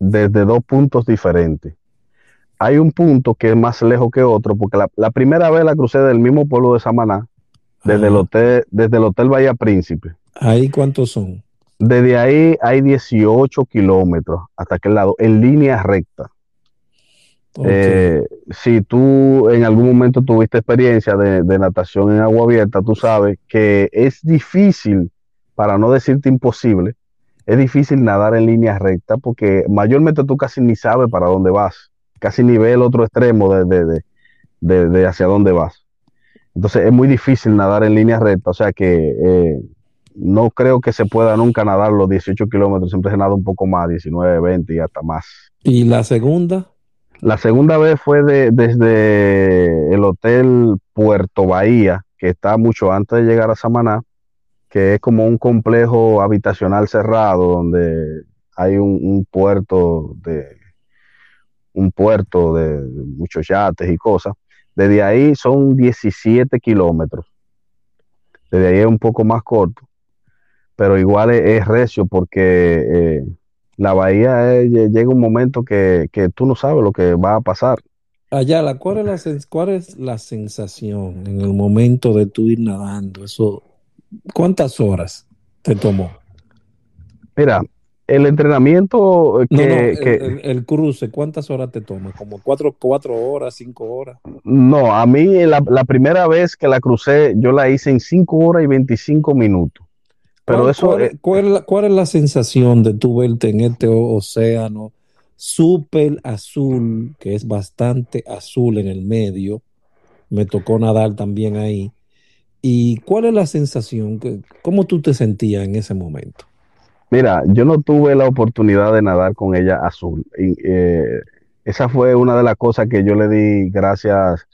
desde dos puntos diferentes hay un punto que es más lejos que otro, porque la, primera vez la crucé del mismo pueblo de Samaná, desde el hotel, desde el hotel Bahía Príncipe. ¿Ahí cuántos son? Desde ahí hay 18 kilómetros hasta aquel lado, en línea recta. Eh, si tú en algún momento tuviste experiencia de, natación en agua abierta, tú sabes que es difícil, para no decirte imposible, es difícil nadar en línea recta porque mayormente tú casi ni sabes para dónde vas, casi ni ves el otro extremo de, de, hacia dónde vas. Entonces es muy difícil nadar en línea recta, o sea que eh, no creo que se pueda nunca nadar los 18 kilómetros, siempre se nada un poco más, 19, 20 y hasta más. ¿Y la segunda? La segunda vez fue de, desde el Hotel Puerto Bahía, que está mucho antes de llegar a Samaná, que es como un complejo habitacional cerrado donde hay un, puerto de un puerto de muchos yates y cosas. Desde ahí son 17 kilómetros. Desde ahí es un poco más corto, pero igual es, recio porque eh, la bahía llega un momento que, tú no sabes lo que va a pasar. Ayala, ¿cuál es, la, ¿cuál es la sensación en el momento de tú ir nadando? Eso, ¿Cuántas horas te tomó? Mira, el entrenamiento que, el, cruce, ¿cuántas horas te toma? ¿Como cuatro, cuatro horas, cinco horas? No, a mí la, la, primera vez que la crucé, yo la hice en cinco horas y veinticinco minutos. Pero ¿Cuál, eso. ¿cuál, es la, sensación de tu verte en este océano súper azul, que es bastante azul en el medio? Me tocó nadar también ahí. ¿Y cuál es la sensación? ¿Cómo tú te sentías en ese momento? Mira, yo no tuve la oportunidad de nadar con ella azul. Y, eh, esa fue una de las cosas que yo le di gracias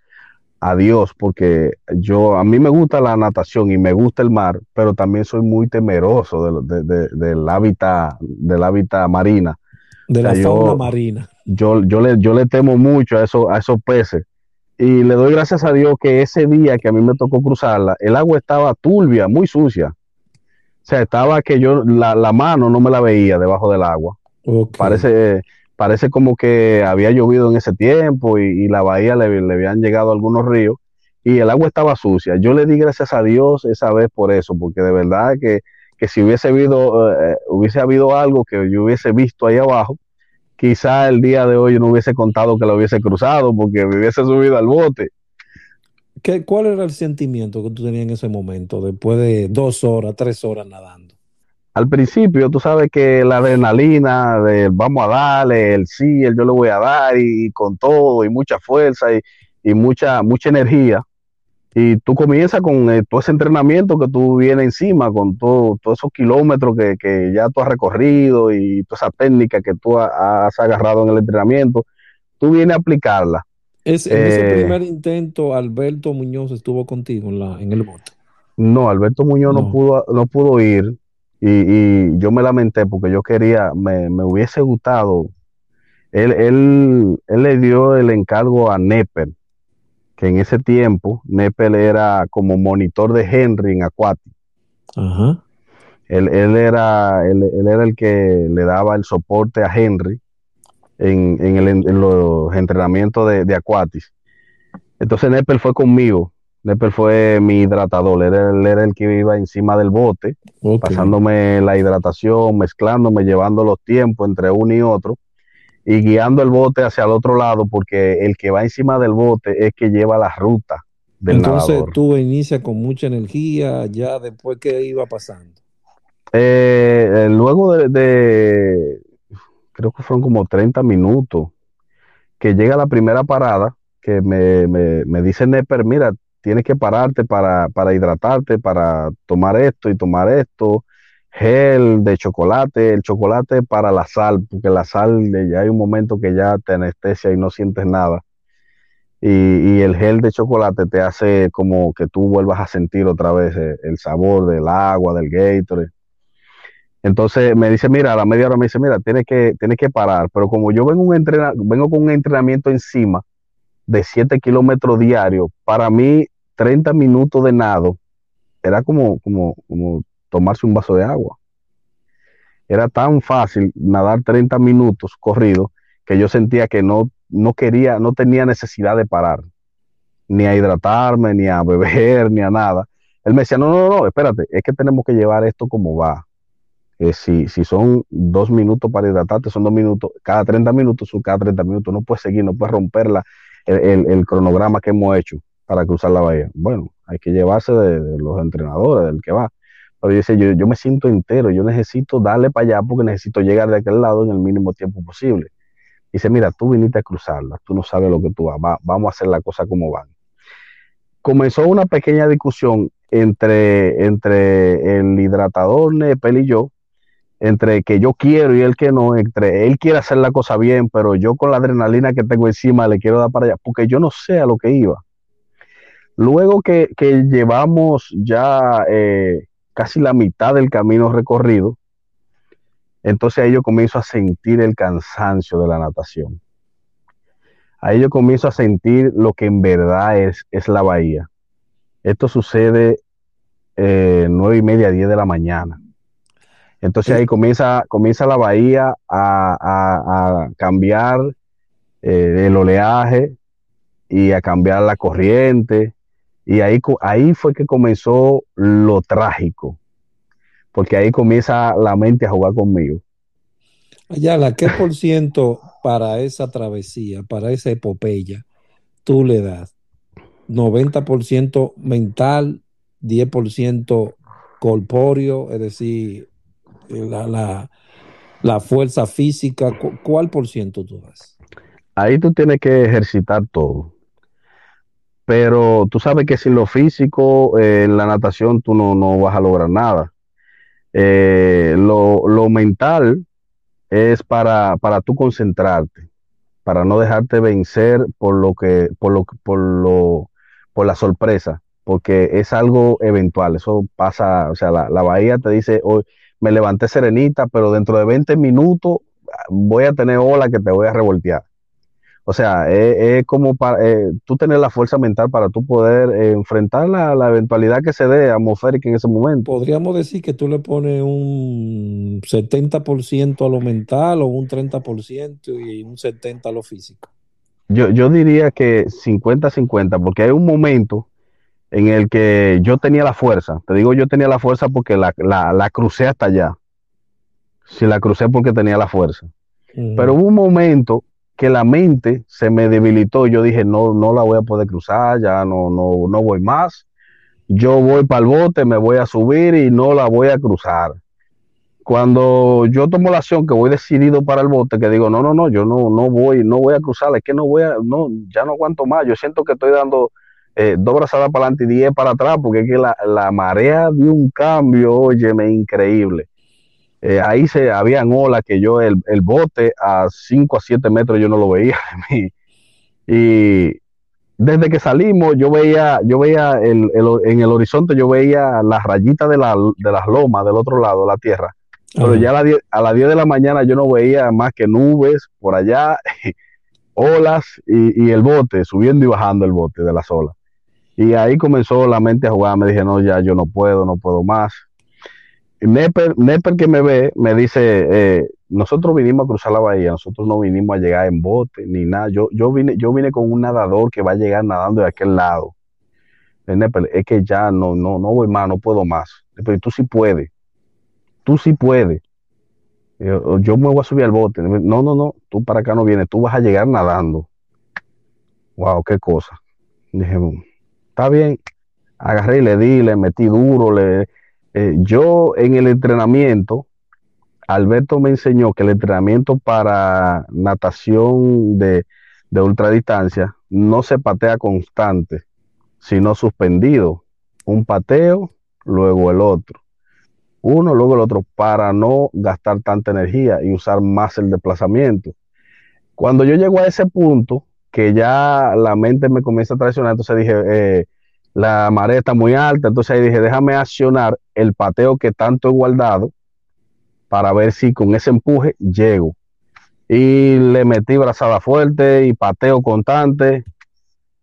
a Dios, porque yo, a mí me gusta la natación y me gusta el mar, pero también soy muy temeroso del hábitat, del hábitat marina. De la fauna marina. Yo, yo, le, yo le temo mucho a, eso, a esos peces. Y le doy gracias a Dios que ese día que a mí me tocó cruzarla, el agua estaba turbia, muy sucia. O sea, estaba que yo la, la mano no me la veía debajo del agua. Parece, parece como que había llovido en ese tiempo y, la bahía le, habían llegado algunos ríos y el agua estaba sucia. Yo le di gracias a Dios esa vez por eso, porque de verdad que, si hubiese habido, eh, hubiese habido algo que yo hubiese visto ahí abajo, quizá el día de hoy no hubiese contado que lo hubiese cruzado porque me hubiese subido al bote. ¿Qué, ¿Cuál era el sentimiento que tú tenías en ese momento, después de dos horas, tres horas nadando? al principio tú sabes que la adrenalina de vamos a darle, el sí, el yo le voy a dar y, con todo y mucha fuerza y, mucha, mucha energía. Y tú comienzas con eh, todo ese entrenamiento que tú vienes encima, con todo, todos esos kilómetros que, ya tú has recorrido y toda esa técnica que tú has agarrado en el entrenamiento, tú vienes a aplicarla. Es, en ese eh, primer intento, Alberto Muñoz estuvo contigo en, la, en el bote. No, Alberto Muñoz no, pudo, no pudo ir y, yo me lamenté porque yo quería, me, hubiese gustado. Él, él, él, le dio el encargo a Neppel, que en ese tiempo Neppel era como monitor de Henry en Aquati. Ajá. Él, era, él, era el que le daba el soporte a Henry en, en, los entrenamientos de, de Aquatis. Entonces Neppel fue conmigo Lepper fue mi hidratador, él era, el que iba encima del bote, pasándome la hidratación, mezclándome, llevando los tiempos entre uno y otro y guiando el bote hacia el otro lado, porque el que va encima del bote es que lleva la ruta del Entonces tú inicias con mucha energía, ya después que iba pasando. Eh, eh, luego de, creo que fueron como 30 minutos, que llega la primera parada, que me, me, me dice Nepper, mira, tienes que pararte para, para hidratarte, para tomar esto y tomar esto, gel de chocolate, el chocolate para la sal, porque la sal ya hay un momento que ya te anestesia y no sientes nada. Y, el gel de chocolate te hace como que tú vuelvas a sentir otra vez eh, el, sabor del agua, del Gatorade. Entonces me dice, mira, a la media hora me dice, mira, tienes que, tienes que parar. Pero como yo vengo, vengo con un entrenamiento encima, de 7 kilómetros diarios, para mí 30 minutos de nado era como, como, como tomarse un vaso de agua. Era tan fácil nadar 30 minutos corrido que yo sentía que no, no quería, no tenía necesidad de parar, ni a hidratarme, ni a beber, ni a nada. Él me decía, no, no, no, espérate, es que tenemos que llevar esto como va. Si, si son dos minutos para hidratarte, son dos minutos, cada 30 minutos, son cada 30 minutos, no puedes seguir, no puedes romper el, cronograma que hemos hecho para cruzar la bahía. Bueno, hay que llevarse de, los entrenadores, del que va. Pero dice, yo, yo me siento entero, yo necesito darle para allá porque necesito llegar de aquel lado en el mínimo tiempo posible. Dice, mira, tú viniste a cruzarla, tú no sabes lo que tú vas, vamos a hacer la cosa como van. Comenzó una pequeña discusión entre, entre el hidratador Nepel y yo, entre que yo quiero y él que no, entre él quiere hacer la cosa bien, pero yo con la adrenalina que tengo encima le quiero dar para allá, porque yo no sé a lo que iba. Luego que, llevamos ya eh, casi la mitad del camino recorrido, entonces ahí yo comienzo a sentir el cansancio de la natación. Ahí yo comienzo a sentir lo que en verdad es, es la bahía. Esto sucede eh, nueve y media, diez de la mañana. Entonces ahí comienza, comienza la bahía a, cambiar eh, el oleaje y a cambiar la corriente. Y ahí, ahí fue que comenzó lo trágico, porque ahí comienza la mente a jugar conmigo. Ayala, ¿qué por ciento para esa travesía, para esa epopeya, tú le das? 90% mental, 10% corpóreo, es decir, la, la, fuerza física, ¿cuál por ciento tú das? Ahí tú tienes que ejercitar todo. Pero tú sabes que sin lo físico, eh, en la natación tú no, no, vas a lograr nada. Eh, lo, lo, mental es para, para tú concentrarte, para no dejarte vencer por lo que, por lo, por lo, por la sorpresa, porque es algo eventual, eso pasa, o sea, la, la bahía te dice, hoy me levanté serenita, pero dentro de 20 minutos voy a tener ola que te voy a revoltear. O sea, es, como para eh, tú tener la fuerza mental para tú poder eh, enfrentar la, eventualidad que se dé atmosférica en ese momento. Podríamos decir que tú le pones un 70% a lo mental o un 30% y un 70% a lo físico. Yo, yo diría que 50-50, porque hay un momento en el que yo tenía la fuerza. Te digo, yo tenía la fuerza porque la, la, crucé hasta allá. Si la crucé porque tenía la fuerza. Pero hubo un momento que la mente se me debilitó. Yo dije, no, no la voy a poder cruzar, ya no, no, no voy más. Yo voy para el bote, me voy a subir y no la voy a cruzar. Cuando yo tomo la acción que voy decidido para el bote, que digo, no, no, no, yo no, no voy, no voy a cruzar, es que no voy a, no, ya no aguanto más. Yo siento que estoy dando eh, dos brazadas para adelante y diez para atrás, porque es que la, marea dio un cambio, óyeme, increíble. Eh, ahí se habían olas que yo, el, bote a 5 a 7 metros yo no lo veía Y desde que salimos, yo veía, yo veía en el horizonte, yo veía las rayitas de, la, de las lomas del otro lado la tierra. Pero ya a, las 10 de la mañana yo no veía más que nubes por allá, olas y, y, el bote, subiendo y bajando el bote de las olas. Y ahí comenzó la mente a jugar. Me dije, no, ya yo no puedo, no puedo más. Y Neper, que me ve me dice, eh, nosotros vinimos a cruzar la bahía, nosotros no vinimos a llegar en bote ni nada. Yo, yo, vine, yo vine con un nadador que va a llegar nadando de aquel lado. Neper, es que ya no, no, no voy más, no puedo más. Pero tú sí puedes. Tú sí puedes. Yo, yo, me voy a subir al bote. No, no, no, tú para acá no vienes, tú vas a llegar nadando. Wow, qué cosa. Dije, está bien, agarré y le di, le metí duro. Le, eh, yo en el entrenamiento, Alberto me enseñó que el entrenamiento para natación de, de ultradistancia no se patea constante, sino suspendido. Un pateo, luego el otro. Uno, luego el otro, para no gastar tanta energía y usar más el desplazamiento. Cuando yo llego a ese punto, que ya la mente me comienza a traicionar, entonces dije, eh, la marea está muy alta, entonces ahí dije, déjame accionar el pateo que tanto he guardado para ver si con ese empuje llego. Y le metí brazada fuerte y pateo constante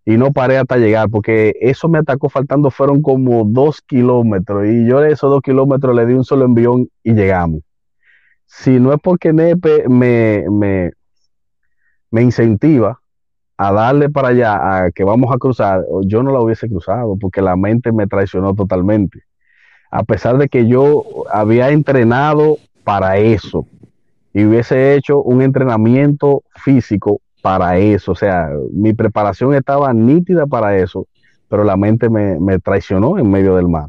y no paré hasta llegar porque eso me atacó faltando, fueron como dos kilómetros y yo esos dos kilómetros le di un solo envión y llegamos. Si no es porque Nepe me, me, me incentiva, a darle para allá, a que vamos a cruzar, yo no la hubiese cruzado porque la mente me traicionó totalmente. a pesar de que yo había entrenado para eso y hubiese hecho un entrenamiento físico para eso, o sea, mi preparación estaba nítida para eso, pero la mente me, traicionó en medio del mar.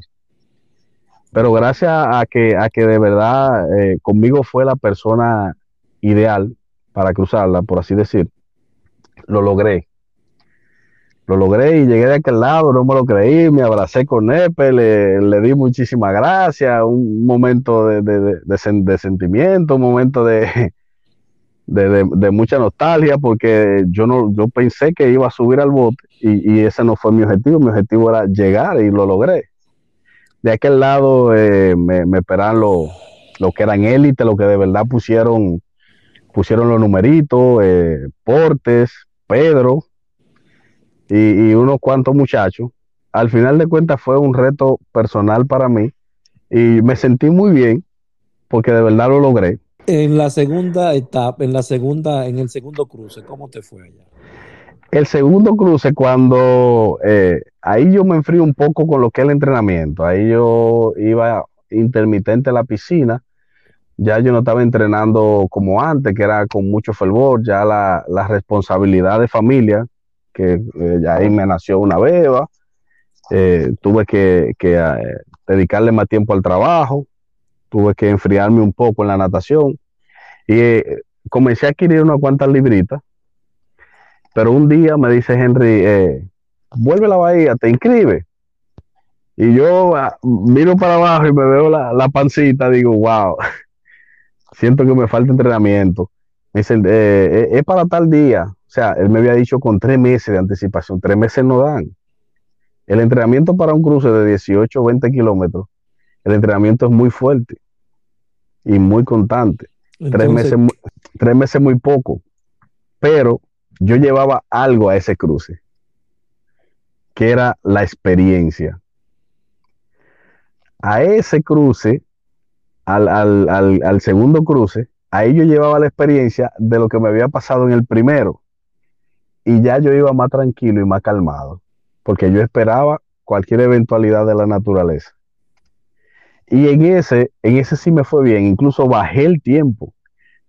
Pero gracias a que, a que de verdad eh, conmigo fue la persona ideal para cruzarla, por así decir, lo logré lo logré y llegué de aquel lado, no me lo creí, me abracé con Nepe, le, di muchísimas gracias, un momento de, sentimiento, un momento de, de, mucha nostalgia, porque yo no, yo pensé que iba a subir al bote y, ese no fue mi objetivo, mi objetivo era llegar y lo logré. De aquel lado eh, me, me esperaron los lo que eran élite, lo que de verdad pusieron, pusieron los numeritos, eh, Portes, Pedro, y, unos cuantos muchachos. Al final de cuentas fue un reto personal para mí y me sentí muy bien porque de verdad lo logré. En la segunda etapa, en la segunda, en el segundo cruce, ¿cómo te fue allá? El segundo cruce, cuando eh, ahí yo me enfrío un poco con lo que es el entrenamiento. Ahí yo iba intermitente a la piscina. Ya yo no estaba entrenando como antes, que era con mucho fervor. Ya la, la responsabilidad de familia que eh, ahí me nació una beba, eh, tuve que, eh, dedicarle más tiempo al trabajo, tuve que enfriarme un poco en la natación y comencé a adquirir unas cuantas libritas, pero un día me dice Henry, vuelve a la bahía, te inscribe. Y yo ah, miro para abajo y me veo la, la, pancita, digo, wow, siento que me falta entrenamiento. Me dicen, es para tal día. O sea, él me había dicho con tres meses de anticipación. Tres meses no dan. El entrenamiento para un cruce de 18 o 20 kilómetros, el entrenamiento es muy fuerte y muy constante. tres, meses, tres meses muy poco. Pero yo llevaba algo a ese cruce, que era la experiencia. A ese cruce, al, al segundo cruce, ahí yo llevaba la experiencia de lo que me había pasado en el primero y ya yo iba más tranquilo y más calmado, porque yo esperaba cualquier eventualidad de la naturaleza. Y en ese, en ese sí me fue bien, incluso bajé el tiempo.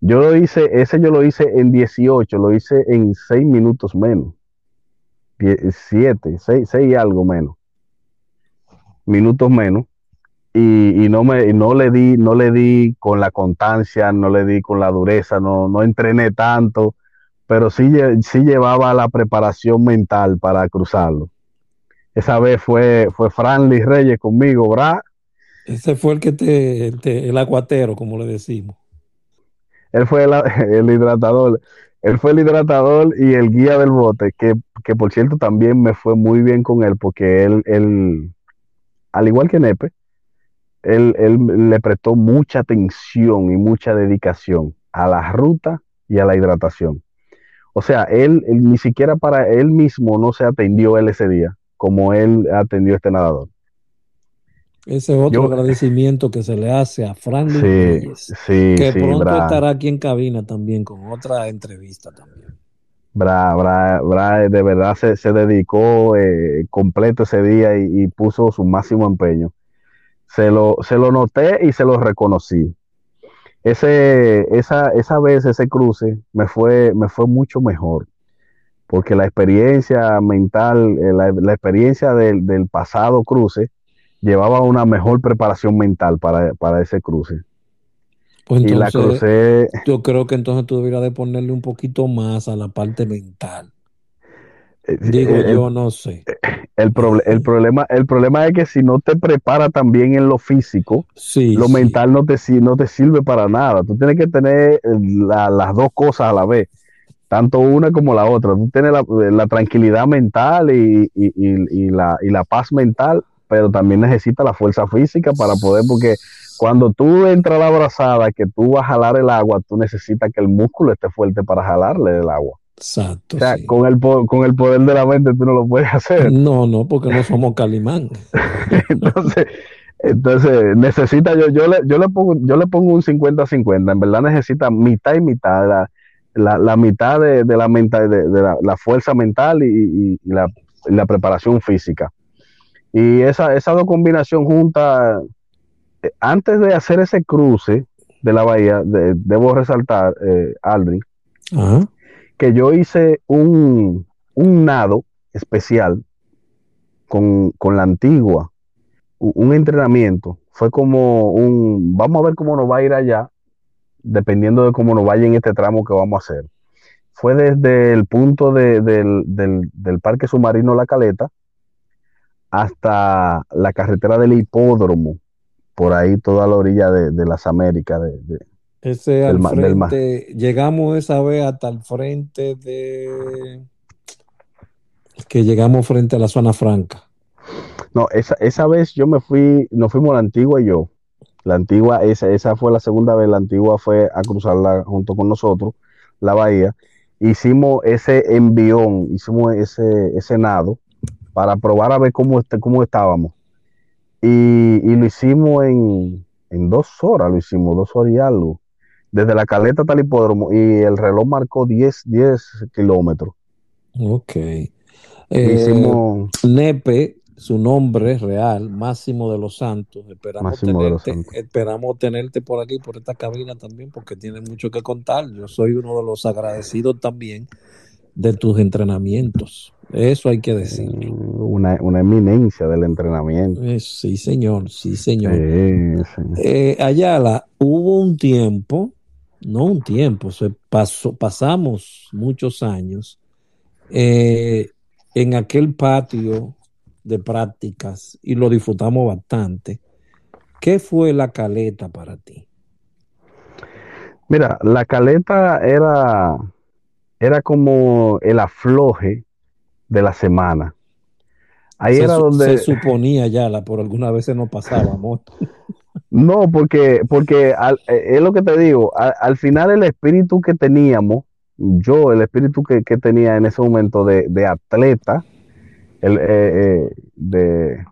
Yo lo hice, ese yo lo hice en 18, lo hice en 6 minutos menos. 7, 6, y algo menos. Minutos menos. Y, no me no le di, no le di con la constancia, no le di con la dureza, no, no entrené tanto pero sí, sí llevaba la preparación mental para cruzarlo. Esa vez fue, fue Franly Reyes conmigo, ¿verdad? Ese fue el que te, el aguatero, como le decimos. Él fue el, hidratador. Él fue el hidratador y el guía del bote, que, que, por cierto también me fue muy bien con él, porque él, él al igual que Nepe, él, él le prestó mucha atención y mucha dedicación a la ruta y a la hidratación. O sea, él, ni siquiera para él mismo no se atendió él ese día, como él atendió este nadador. Ese otro agradecimiento que se le hace a Frank sí, sí, que pronto estará aquí en cabina también con otra entrevista también. Bra, bra, bra de verdad se, dedicó eh, completo ese día y, y, puso su máximo empeño. Se lo, se lo noté y se lo reconocí ese, esa, esa vez, ese cruce, me fue, me fue mucho mejor, porque la experiencia mental, eh, la, experiencia del, pasado cruce, llevaba una mejor preparación mental para, ese cruce. Pues y la crucé. Yo creo que entonces tú deberías de ponerle un poquito más a la parte mental. Eh, Digo, eh, yo no sé. El, el, problema, el problema es que si no te prepara también en lo físico, lo mental no te, no te sirve para nada. Tú tienes que tener eh, las dos cosas a la vez, tanto una como la otra. Tú tienes la, tranquilidad mental y, la, y la paz mental, pero también necesitas la fuerza física para poder, porque cuando tú entras a la abrazada, que tú vas a jalar el agua, tú necesitas que el músculo esté fuerte para jalarle el agua. Exacto. O sea, con, el, con el poder de la mente tú no lo puedes hacer. No, no, porque no somos Calimán. entonces, entonces necesita, yo, yo, le, yo, le pongo, yo le pongo un 50-50. En verdad necesita mitad y mitad. La, la, la mitad de, de la, mental, de, de la, fuerza mental y, y, la, la, preparación física. Y esa, esa dos combinación juntas eh, antes de hacer ese cruce de la bahía, debo resaltar, eh, Aldrin, que yo hice un, un nado especial con, con, la antigua, un entrenamiento. Fue como un, vamos a ver cómo nos va a ir allá, dependiendo de cómo nos vaya en este tramo que vamos a hacer. Fue desde el punto de, del, del, del, Parque Submarino La Caleta hasta la carretera del hipódromo, por ahí toda la orilla de, las Américas. De, Ese al frente, llegamos esa vez hasta el frente de... que llegamos frente a la zona franca. No, esa, esa vez yo me fui, nos fuimos a la antigua y yo. La antigua, esa, esa fue la segunda vez, la antigua fue a cruzarla junto con nosotros, la bahía. Hicimos ese envión, hicimos ese, ese nado para probar a ver cómo, este, cómo estábamos. Y, lo hicimos en, dos horas, lo hicimos, dos horas y algo. Desde la caleta hasta el hipódromo y el reloj marcó 10, 10 kilómetros. Ok. Eh, Nepe su nombre real, Máximo de los Santos. Esperamos, tenerte, esperamos tenerte por aquí, por esta cabina también, porque tiene mucho que contar. Yo soy uno de los agradecidos también de tus entrenamientos. Eso hay que decir. Mm, una, eminencia del entrenamiento. Eh, sí, señor, sí, señor. Eh, Ayala, hubo un tiempo, no un tiempo, se pasó, pasamos muchos años eh, en aquel patio de prácticas y lo disfrutamos bastante. ¿Qué fue la caleta para ti? Mira, la caleta era, era como el afloje de la semana. Ahí era donde. Se suponía ya, la, por algunas veces no pasábamos. no, porque, porque eh, es lo que te digo, al, final el espíritu que teníamos, yo, el espíritu que, tenía en ese momento de, de atleta, el, eh, eh, de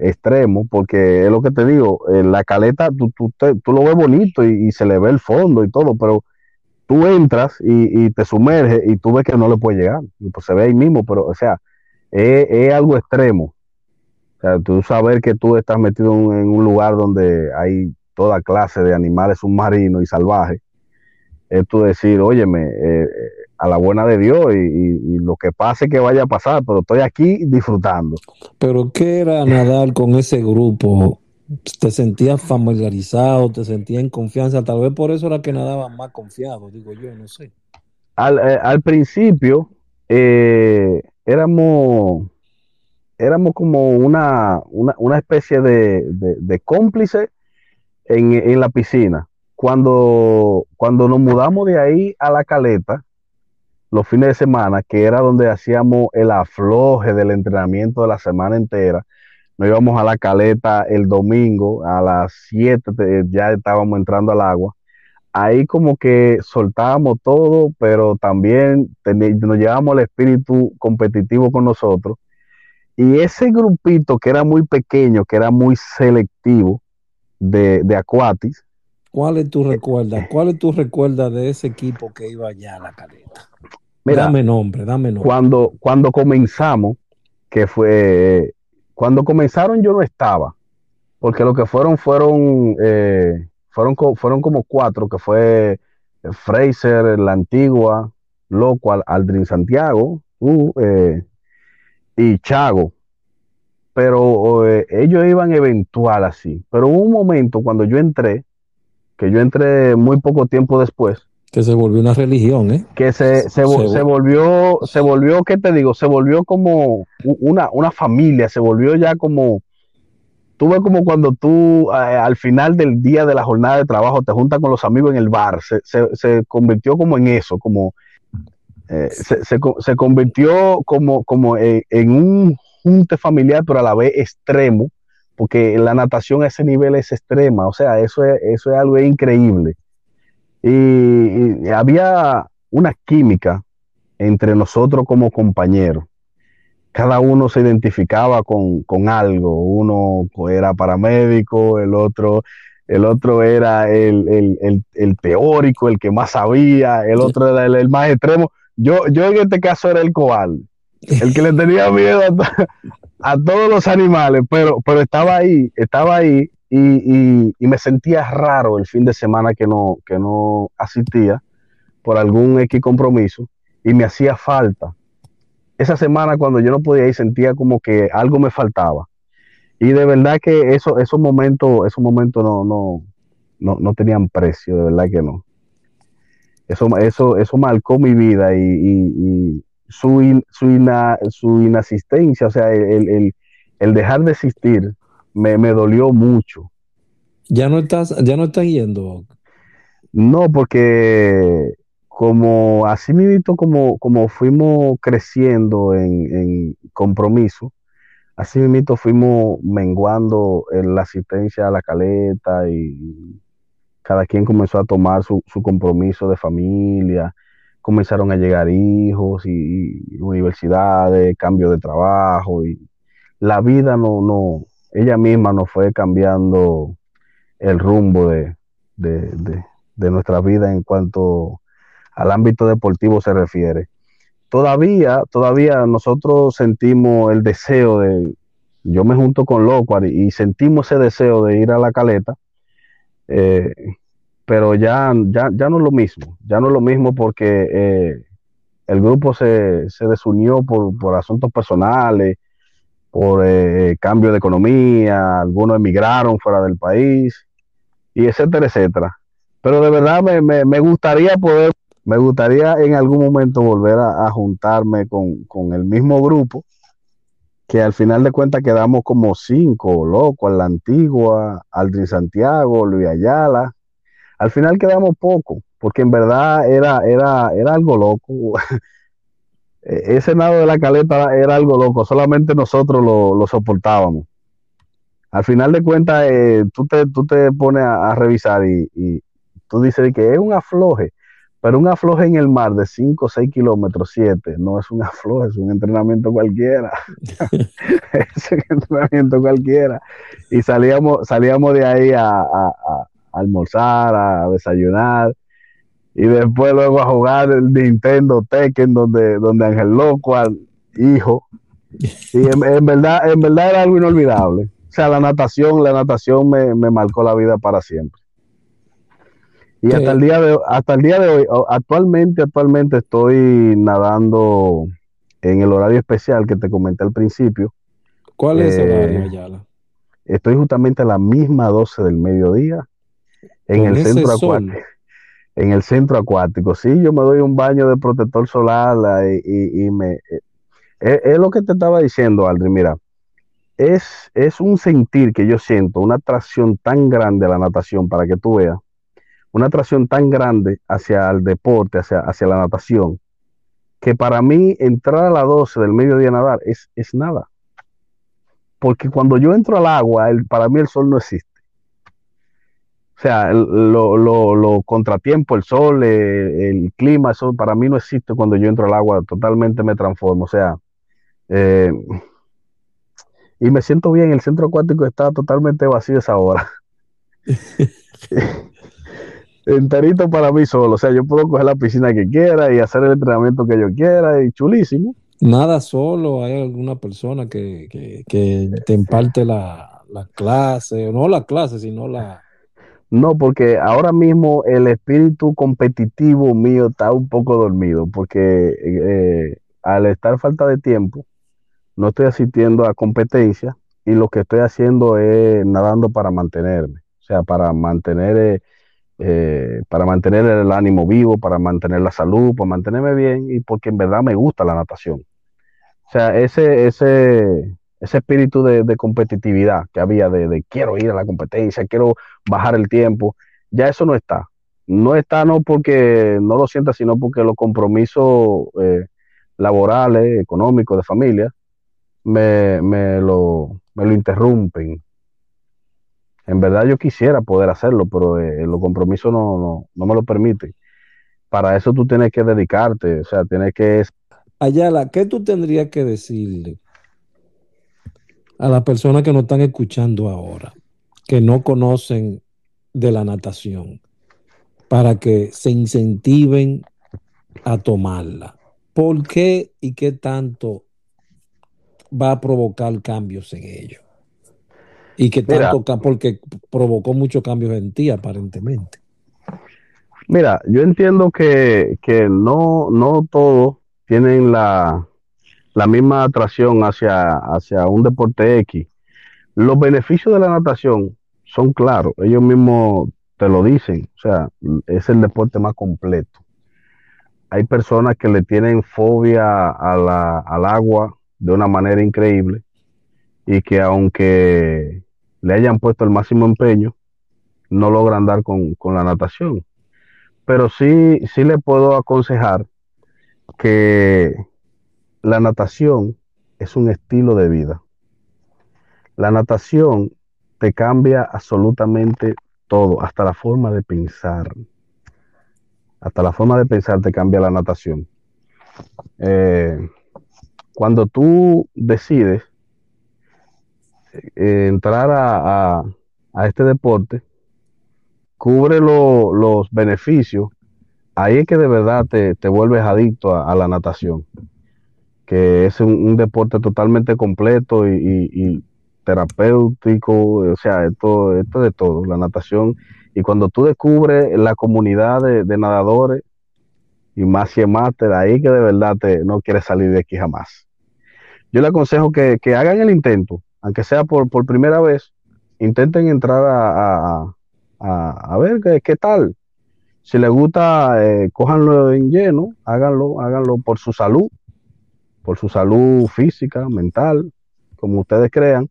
extremo, porque es lo que te digo, la caleta tú, tú, tú lo ves bonito y, se le ve el fondo y todo, pero tú entras y, te sumerges y tú ves que no le puede llegar, pues se ve ahí mismo, pero o sea, es, algo extremo. O sea, tú saber que tú estás metido en un lugar donde hay toda clase de animales submarinos y salvajes, es tú decir, óyeme, eh, a la buena de Dios y, lo que pase que vaya a pasar, pero estoy aquí disfrutando. Pero ¿qué era nadar con ese grupo? ¿Te sentías familiarizado? ¿Te sentías en confianza? Tal vez por eso era que nadaba más confiado, digo yo, no sé. Al, eh, principio eh, éramos, éramos como una, una, especie de, de, cómplice en, en la piscina. Cuando, cuando nos mudamos de ahí a la caleta, los fines de semana, que era donde hacíamos el afloje del entrenamiento de la semana entera. Nos íbamos a la caleta el domingo a las 7, ya estábamos entrando al agua. Ahí como que soltábamos todo, pero también nos llevábamos el espíritu competitivo con nosotros. Y ese grupito que era muy pequeño, que era muy selectivo de, de Aquatis. ¿Cuál es tu recuerda? ¿Cuál es tu recuerda de ese equipo que iba allá a la caleta? dame nombre, dame nombre. Cuando, cuando comenzamos, que fue, cuando comenzaron yo no estaba, porque lo que fueron fueron, eh, fueron, fueron como cuatro, que fue Fraser, La Antigua, Loco, Aldrin Santiago uh, eh, y Chago. Pero eh, ellos iban eventual así. Pero hubo un momento cuando yo entré, que yo entré muy poco tiempo después, que se volvió una religión, ¿eh? Que se, se, volvió, se volvió, ¿qué te digo? Se volvió como una, una familia, se volvió ya como, tú ves como cuando tú eh, al final del día de la jornada de trabajo te juntas con los amigos en el bar, se, se, convirtió como en eso, como, eh, se, se, convirtió como, como en, en un junte familiar, pero a la vez extremo, porque la natación a ese nivel es extrema, o sea, eso es, eso es algo increíble. Y, había una química entre nosotros como compañeros. Cada uno se identificaba con, algo. Uno era paramédico, el otro, el otro era el, teórico, el que más sabía, el otro era el, más extremo. Yo, yo en este caso era el cobarde, el que le tenía miedo a, todos los animales, pero, pero estaba ahí, estaba ahí y, me sentía raro el fin de semana que no, que no asistía por algún X compromiso y me hacía falta. Esa semana cuando yo no podía ir sentía como que algo me faltaba. Y de verdad que eso, esos momentos, esos momentos no, no, no, no tenían precio, de verdad que no. Eso, eso, eso marcó mi vida y, su, su, inasistencia, o sea, el, dejar de existir, me, dolió mucho. ¿Ya no estás, ya no estás yendo? No, porque como así mismo como, como fuimos creciendo en, en compromiso, así mismo fuimos menguando en la asistencia a la caleta y cada quien comenzó a tomar su, compromiso de familia, comenzaron a llegar hijos y, universidades, cambio de trabajo y la vida no, no, ella misma nos fue cambiando el rumbo de, de nuestra vida en cuanto al ámbito deportivo se refiere. Todavía, todavía nosotros sentimos el deseo de, yo me junto con Locuar y sentimos ese deseo de ir a la caleta, eh, pero ya, ya, ya no es lo mismo, ya no es lo mismo porque eh, el grupo se, desunió por, asuntos personales, por eh, cambio de economía, algunos emigraron fuera del país, y etcétera, etcétera. Pero de verdad me, gustaría poder, me gustaría en algún momento volver a, juntarme con, con, el mismo grupo, que al final de cuentas quedamos como cinco, loco, la antigua, Aldrin Santiago, Luis Ayala, al final quedamos poco, porque en verdad era, era, era algo loco. E-, ese lado de la caleta era algo loco, solamente nosotros lo, soportábamos. Al final de cuentas, eh, tú, te, tú te pones a, revisar y, tú dices que es un afloje, pero un afloje en el mar de 5 o 6 kilómetros, 7, no es un afloje, es un entrenamiento cualquiera. es un entrenamiento cualquiera. Y salíamos, salíamos de ahí a, almorzar, a desayunar y después luego a jugar el Nintendo Tekken donde, donde Ángel Loco al hijo. Y en, verdad, en verdad era algo inolvidable. O sea, la natación, la natación me, marcó la vida para siempre. Y hasta el día de hasta el día de hoy, actualmente, actualmente estoy nadando en el horario especial que te comenté al principio. ¿Cuál es el horario, Ayala? Estoy justamente a la misma 12 del mediodía en el centro acuático. En el centro acuático, sí, yo me doy un baño de protector solar y, me... Eh, es, lo que te estaba diciendo, Aldri, mira, es, es un sentir que yo siento, una atracción tan grande a la natación, para que tú veas, una atracción tan grande hacia el deporte, hacia, hacia la natación, que para mí entrar a las 12 del mediodía a nadar es, es nada. Porque cuando yo entro al agua, para mí el sol no existe. O sea, lo, lo, lo contratiempo, el sol, eh, el, clima, eso para mí no existe cuando yo entro al agua, totalmente me transformo. O sea, eh, y me siento bien, el centro acuático está totalmente vacío esa hora. Enterito para mí solo, o sea, yo puedo coger la piscina que quiera y hacer el entrenamiento que yo quiera y chulísimo. Nada solo, hay alguna persona que, que, que te imparte la, la clase, no la clase, sino la, no, porque ahora mismo el espíritu competitivo mío está un poco dormido, porque eh, al estar falta de tiempo, no estoy asistiendo a competencia y lo que estoy haciendo es nadando para mantenerme, o sea, para mantener, eh, eh, para mantener el ánimo vivo, para mantener la salud, para mantenerme bien y porque en verdad me gusta la natación. O sea, ese, ese, ese espíritu de, competitividad que había, de, quiero ir a la competencia, quiero bajar el tiempo, ya eso no está. No está no porque no lo sienta, sino porque los compromisos eh, laborales, económicos, de familia, me, me, lo, me lo interrumpen. En verdad yo quisiera poder hacerlo, pero eh, los compromisos no, no, no me lo permiten. Para eso tú tienes que dedicarte, o sea, tienes que... Ayala, ¿qué tú tendrías que decirle a las personas que nos están escuchando ahora, que no conocen de la natación, para que se incentiven a tomarla. ¿Por qué y qué tanto va a provocar cambios en ello? Y qué tanto, porque provocó muchos cambios en ti, aparentemente. Mira, yo entiendo que, no, no todos tienen la, misma atracción hacia, hacia un deporte X. Los beneficios de la natación son claros, ellos mismos te lo dicen, o sea, es el deporte más completo. Hay personas que le tienen fobia a la, al agua de una manera increíble y que aunque le hayan puesto el máximo empeño, no logran dar con, con la natación. Pero sí, sí le puedo aconsejar que la natación es un estilo de vida. La natación te cambia absolutamente todo, hasta la forma de pensar. Hasta la forma de pensar te cambia la natación. Eh, cuando tú decides eh, entrar a, este deporte, cubre los beneficios, ahí es que de verdad te, vuelves adicto a, la natación, que es un, deporte totalmente completo y, terapéutico, o sea, esto, esto de todo, la natación. Y cuando tú descubres la comunidad de, nadadores y más y más, de ahí que de verdad te, no quieres salir de aquí jamás. Yo le aconsejo que, que hagan el intento, aunque sea por, por primera vez, intenten entrar a, a, ver qué, qué, tal. Si les gusta, eh, cójanlo en lleno, háganlo, háganlo por su salud, por su salud física, mental, como ustedes crean,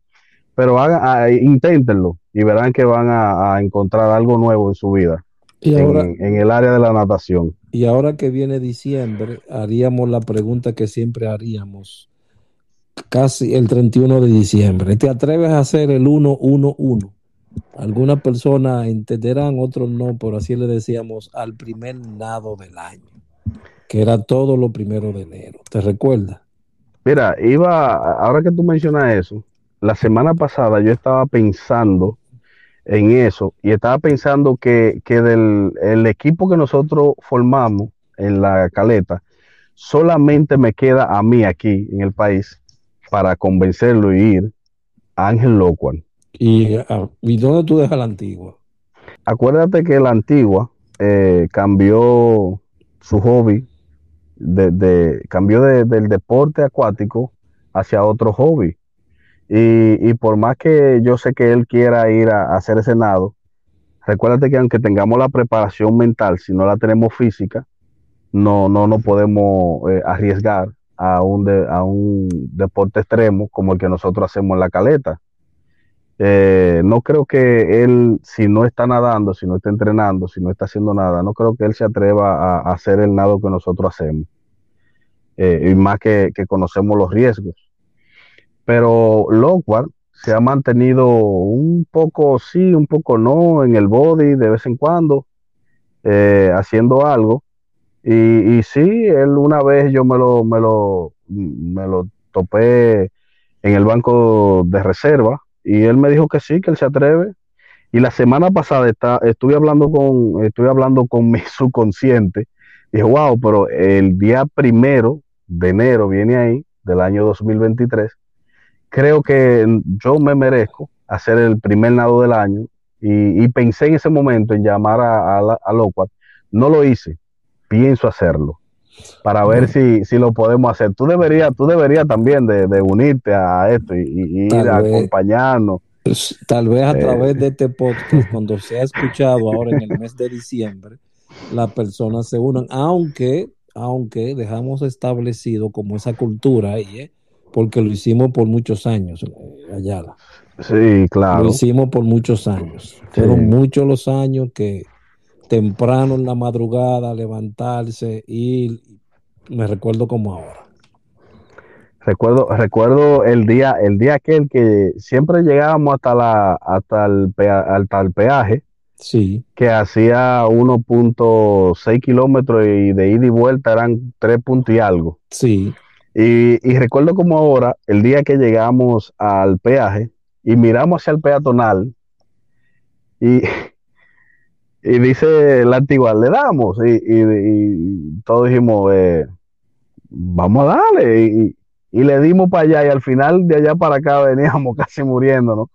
pero hagan, inténtenlo y verán que van a, encontrar algo nuevo en su vida. en, en el área de la natación. Y ahora que viene diciembre, haríamos la pregunta que siempre haríamos casi el 31 de diciembre. ¿Te atreves a hacer el 1-1-1? Algunas personas entenderán, otros no, pero así le decíamos al primer nado del año, que era todo lo primero de enero. ¿Te recuerdas? Mira, iba, ahora que tú mencionas eso, la semana pasada yo estaba pensando en eso y estaba pensando que, que del el equipo que nosotros formamos en la caleta, solamente me queda a mí aquí en el país para convencerlo y ir a Ángel Locuan. ¿Y, ah, ¿Y dónde tú dejas la antigua? Acuérdate que la antigua eh, cambió su hobby, de, cambió del deporte acuático hacia otro hobby. Y, por más que yo sé que él quiera ir a, hacer ese nado, recuérdate que aunque tengamos la preparación mental, si no la tenemos física, no, no nos podemos eh, arriesgar a un, a un deporte extremo como el que nosotros hacemos en la caleta. Eh, no creo que él, si no está nadando, si no está entrenando, si no está haciendo nada, no creo que él se atreva a, hacer el nado que nosotros hacemos. Eh, y más que, conocemos los riesgos. Pero Lockward se ha mantenido un poco sí, un poco no en el body de vez en cuando, eh, haciendo algo. Y, y, sí, él una vez yo me lo, me lo, me lo topé en el banco de reserva y él me dijo que sí, que él se atreve. Y la semana pasada está, estuve hablando con, estuve hablando con mi subconsciente. Y wow, pero el día primero de enero viene ahí, del año 2023. Creo que yo me merezco hacer el primer nado del año. Y, pensé en ese momento en llamar a, a, a No lo hice, pienso hacerlo para ver si, si lo podemos hacer. Tú deberías, tú deberías también de, unirte a esto y, ir a acompañarnos. Pues, tal vez a eh. través de este podcast, cuando se ha escuchado ahora en el mes de diciembre, las personas se unan, aunque, aunque dejamos establecido como esa cultura ahí, ¿eh? porque lo hicimos por muchos años, eh, allá. Sí, claro. Lo hicimos por muchos años. Fueron muchos los años que temprano en la madrugada, levantarse y me recuerdo como ahora. Recuerdo, recuerdo el día, el día aquel que siempre llegábamos hasta la, hasta el, hasta el peaje. Sí. Que hacía 1.6 kilómetros y de ida y vuelta eran 3 puntos y algo. Sí. Y, y, recuerdo como ahora, el día que llegamos al peaje y miramos hacia el peatonal y y dice la antigua, le damos. Y, y, todos dijimos, eh, vamos a darle. Y, le dimos para allá y al final de allá para acá veníamos casi muriendo, ¿no?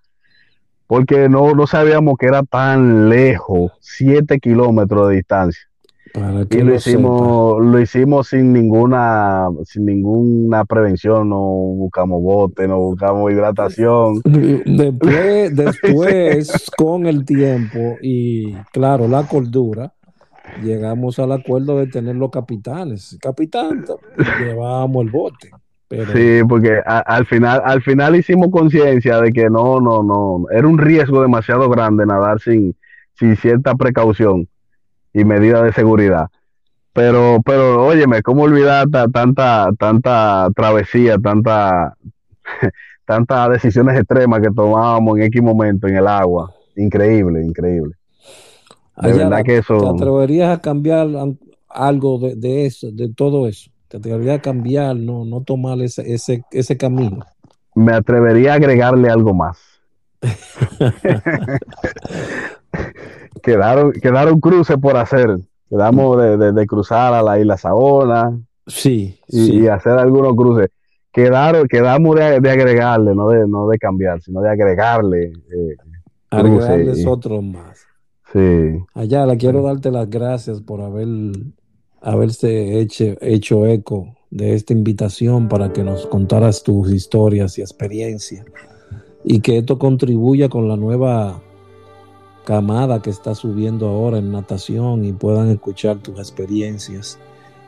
porque no, no sabíamos que era tan lejos, siete kilómetros de distancia. Y lo, hicimos, lo hicimos sin ninguna, sin ninguna prevención, no buscamos bote, no buscamos hidratación. Después, después con el tiempo y claro, la cordura, llegamos al acuerdo de tener los capitanes. Capitán, llevábamos el bote. Sí, porque al final, al final hicimos conciencia de que no, no, no, era un riesgo demasiado grande nadar sin, sin cierta precaución y medida de seguridad. Pero, pero, óyeme, ¿cómo olvidar tanta, tanta travesía, tanta, tantas decisiones extremas que tomábamos en X momento en el agua? Increíble, increíble. De verdad que eso. ¿Te atreverías a cambiar algo de, de eso, de todo eso? te atrevería a cambiar, no, no tomar ese, ese, ese camino. Me atrevería a agregarle algo más. quedaron, quedaron cruces por hacer. Quedamos de, cruzar a la isla Saona. Sí, y, hacer algunos cruces. Quedaron, quedamos de, agregarle, no de, no de cambiar, sino de agregarle. Eh, Agregarles otros más. Sí. Allá, la quiero darte las gracias por haber haberse hecho, hecho eco de esta invitación para que nos contaras tus historias y experiencias y que esto contribuya con la nueva camada que está subiendo ahora en natación y puedan escuchar tus experiencias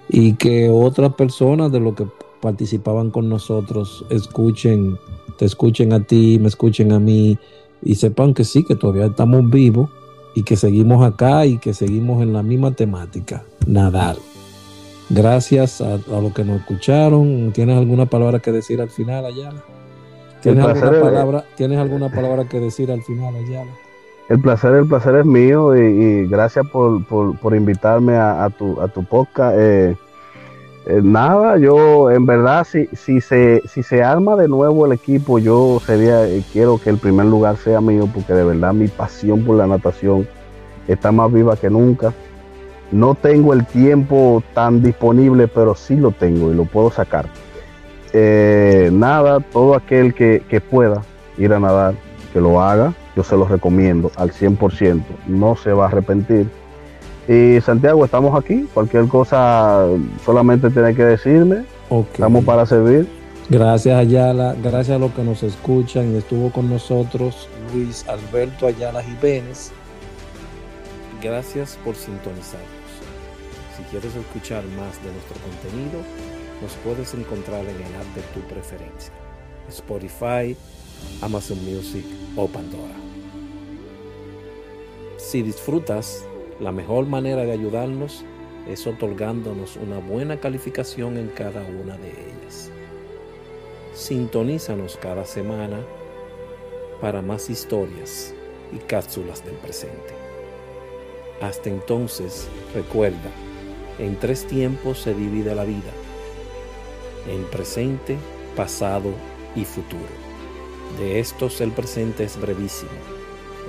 y que otras personas de lo que participaban con nosotros escuchen, te escuchen a ti, me escuchen a mí y sepan que sí, que todavía estamos vivos y que seguimos acá y que seguimos en la misma temática, nadar. Gracias a, a los que nos escucharon. ¿Tienes alguna palabra que decir al final, Ayala? ¿Tienes alguna, palabra, ¿Tienes alguna palabra que decir al final, Ayala? El placer, el placer es mío y, gracias por, invitarme a, tu, a tu podcast. Eh, eh, nada, yo en verdad, si, si, se, si se arma de nuevo el equipo, yo sería, eh, quiero que el primer lugar sea mío, porque de verdad mi pasión por la natación está más viva que nunca. No tengo el tiempo tan disponible, pero sí lo tengo y lo puedo sacar. Nada, todo aquel que, que pueda ir a nadar, que lo haga, yo se lo recomiendo al 100%, no se va a arrepentir y Santiago, estamos aquí. Cualquier cosa solamente tiene que decirme. Estamos para servir. Gracias Ayala, gracias a los que nos escuchan. Estuvo con nosotros Luis Alberto Ayala Jiménez. Gracias por sintonizarnos. Si quieres escuchar más de nuestro contenido, nos puedes encontrar en el app de tu preferencia. Spotify, Amazon Music o Pandora. Si disfrutas la mejor manera de ayudarnos es otorgándonos una buena calificación en cada una de ellas. Sintonízanos cada semana para más historias y cápsulas del presente. Hasta entonces, recuerda, en tres tiempos se divide la vida, en presente, pasado y futuro. De estos el presente es brevísimo,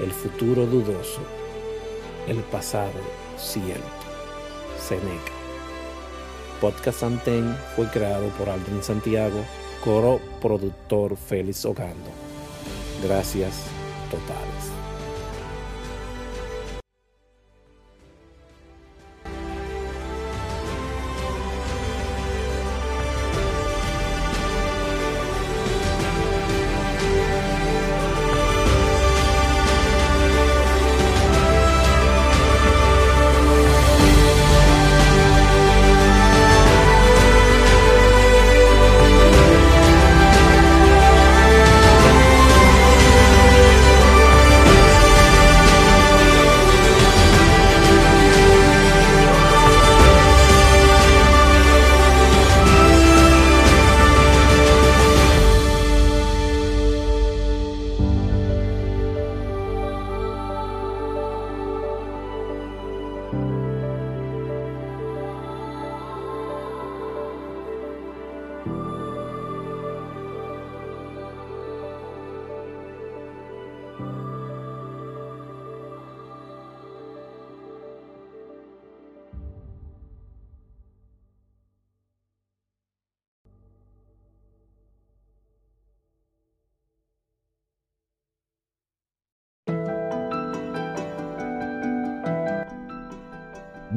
el futuro dudoso el pasado cierto. Seneca. Podcast Anten fue creado por Aldrin Santiago, coro productor Félix Ogando. Gracias totales.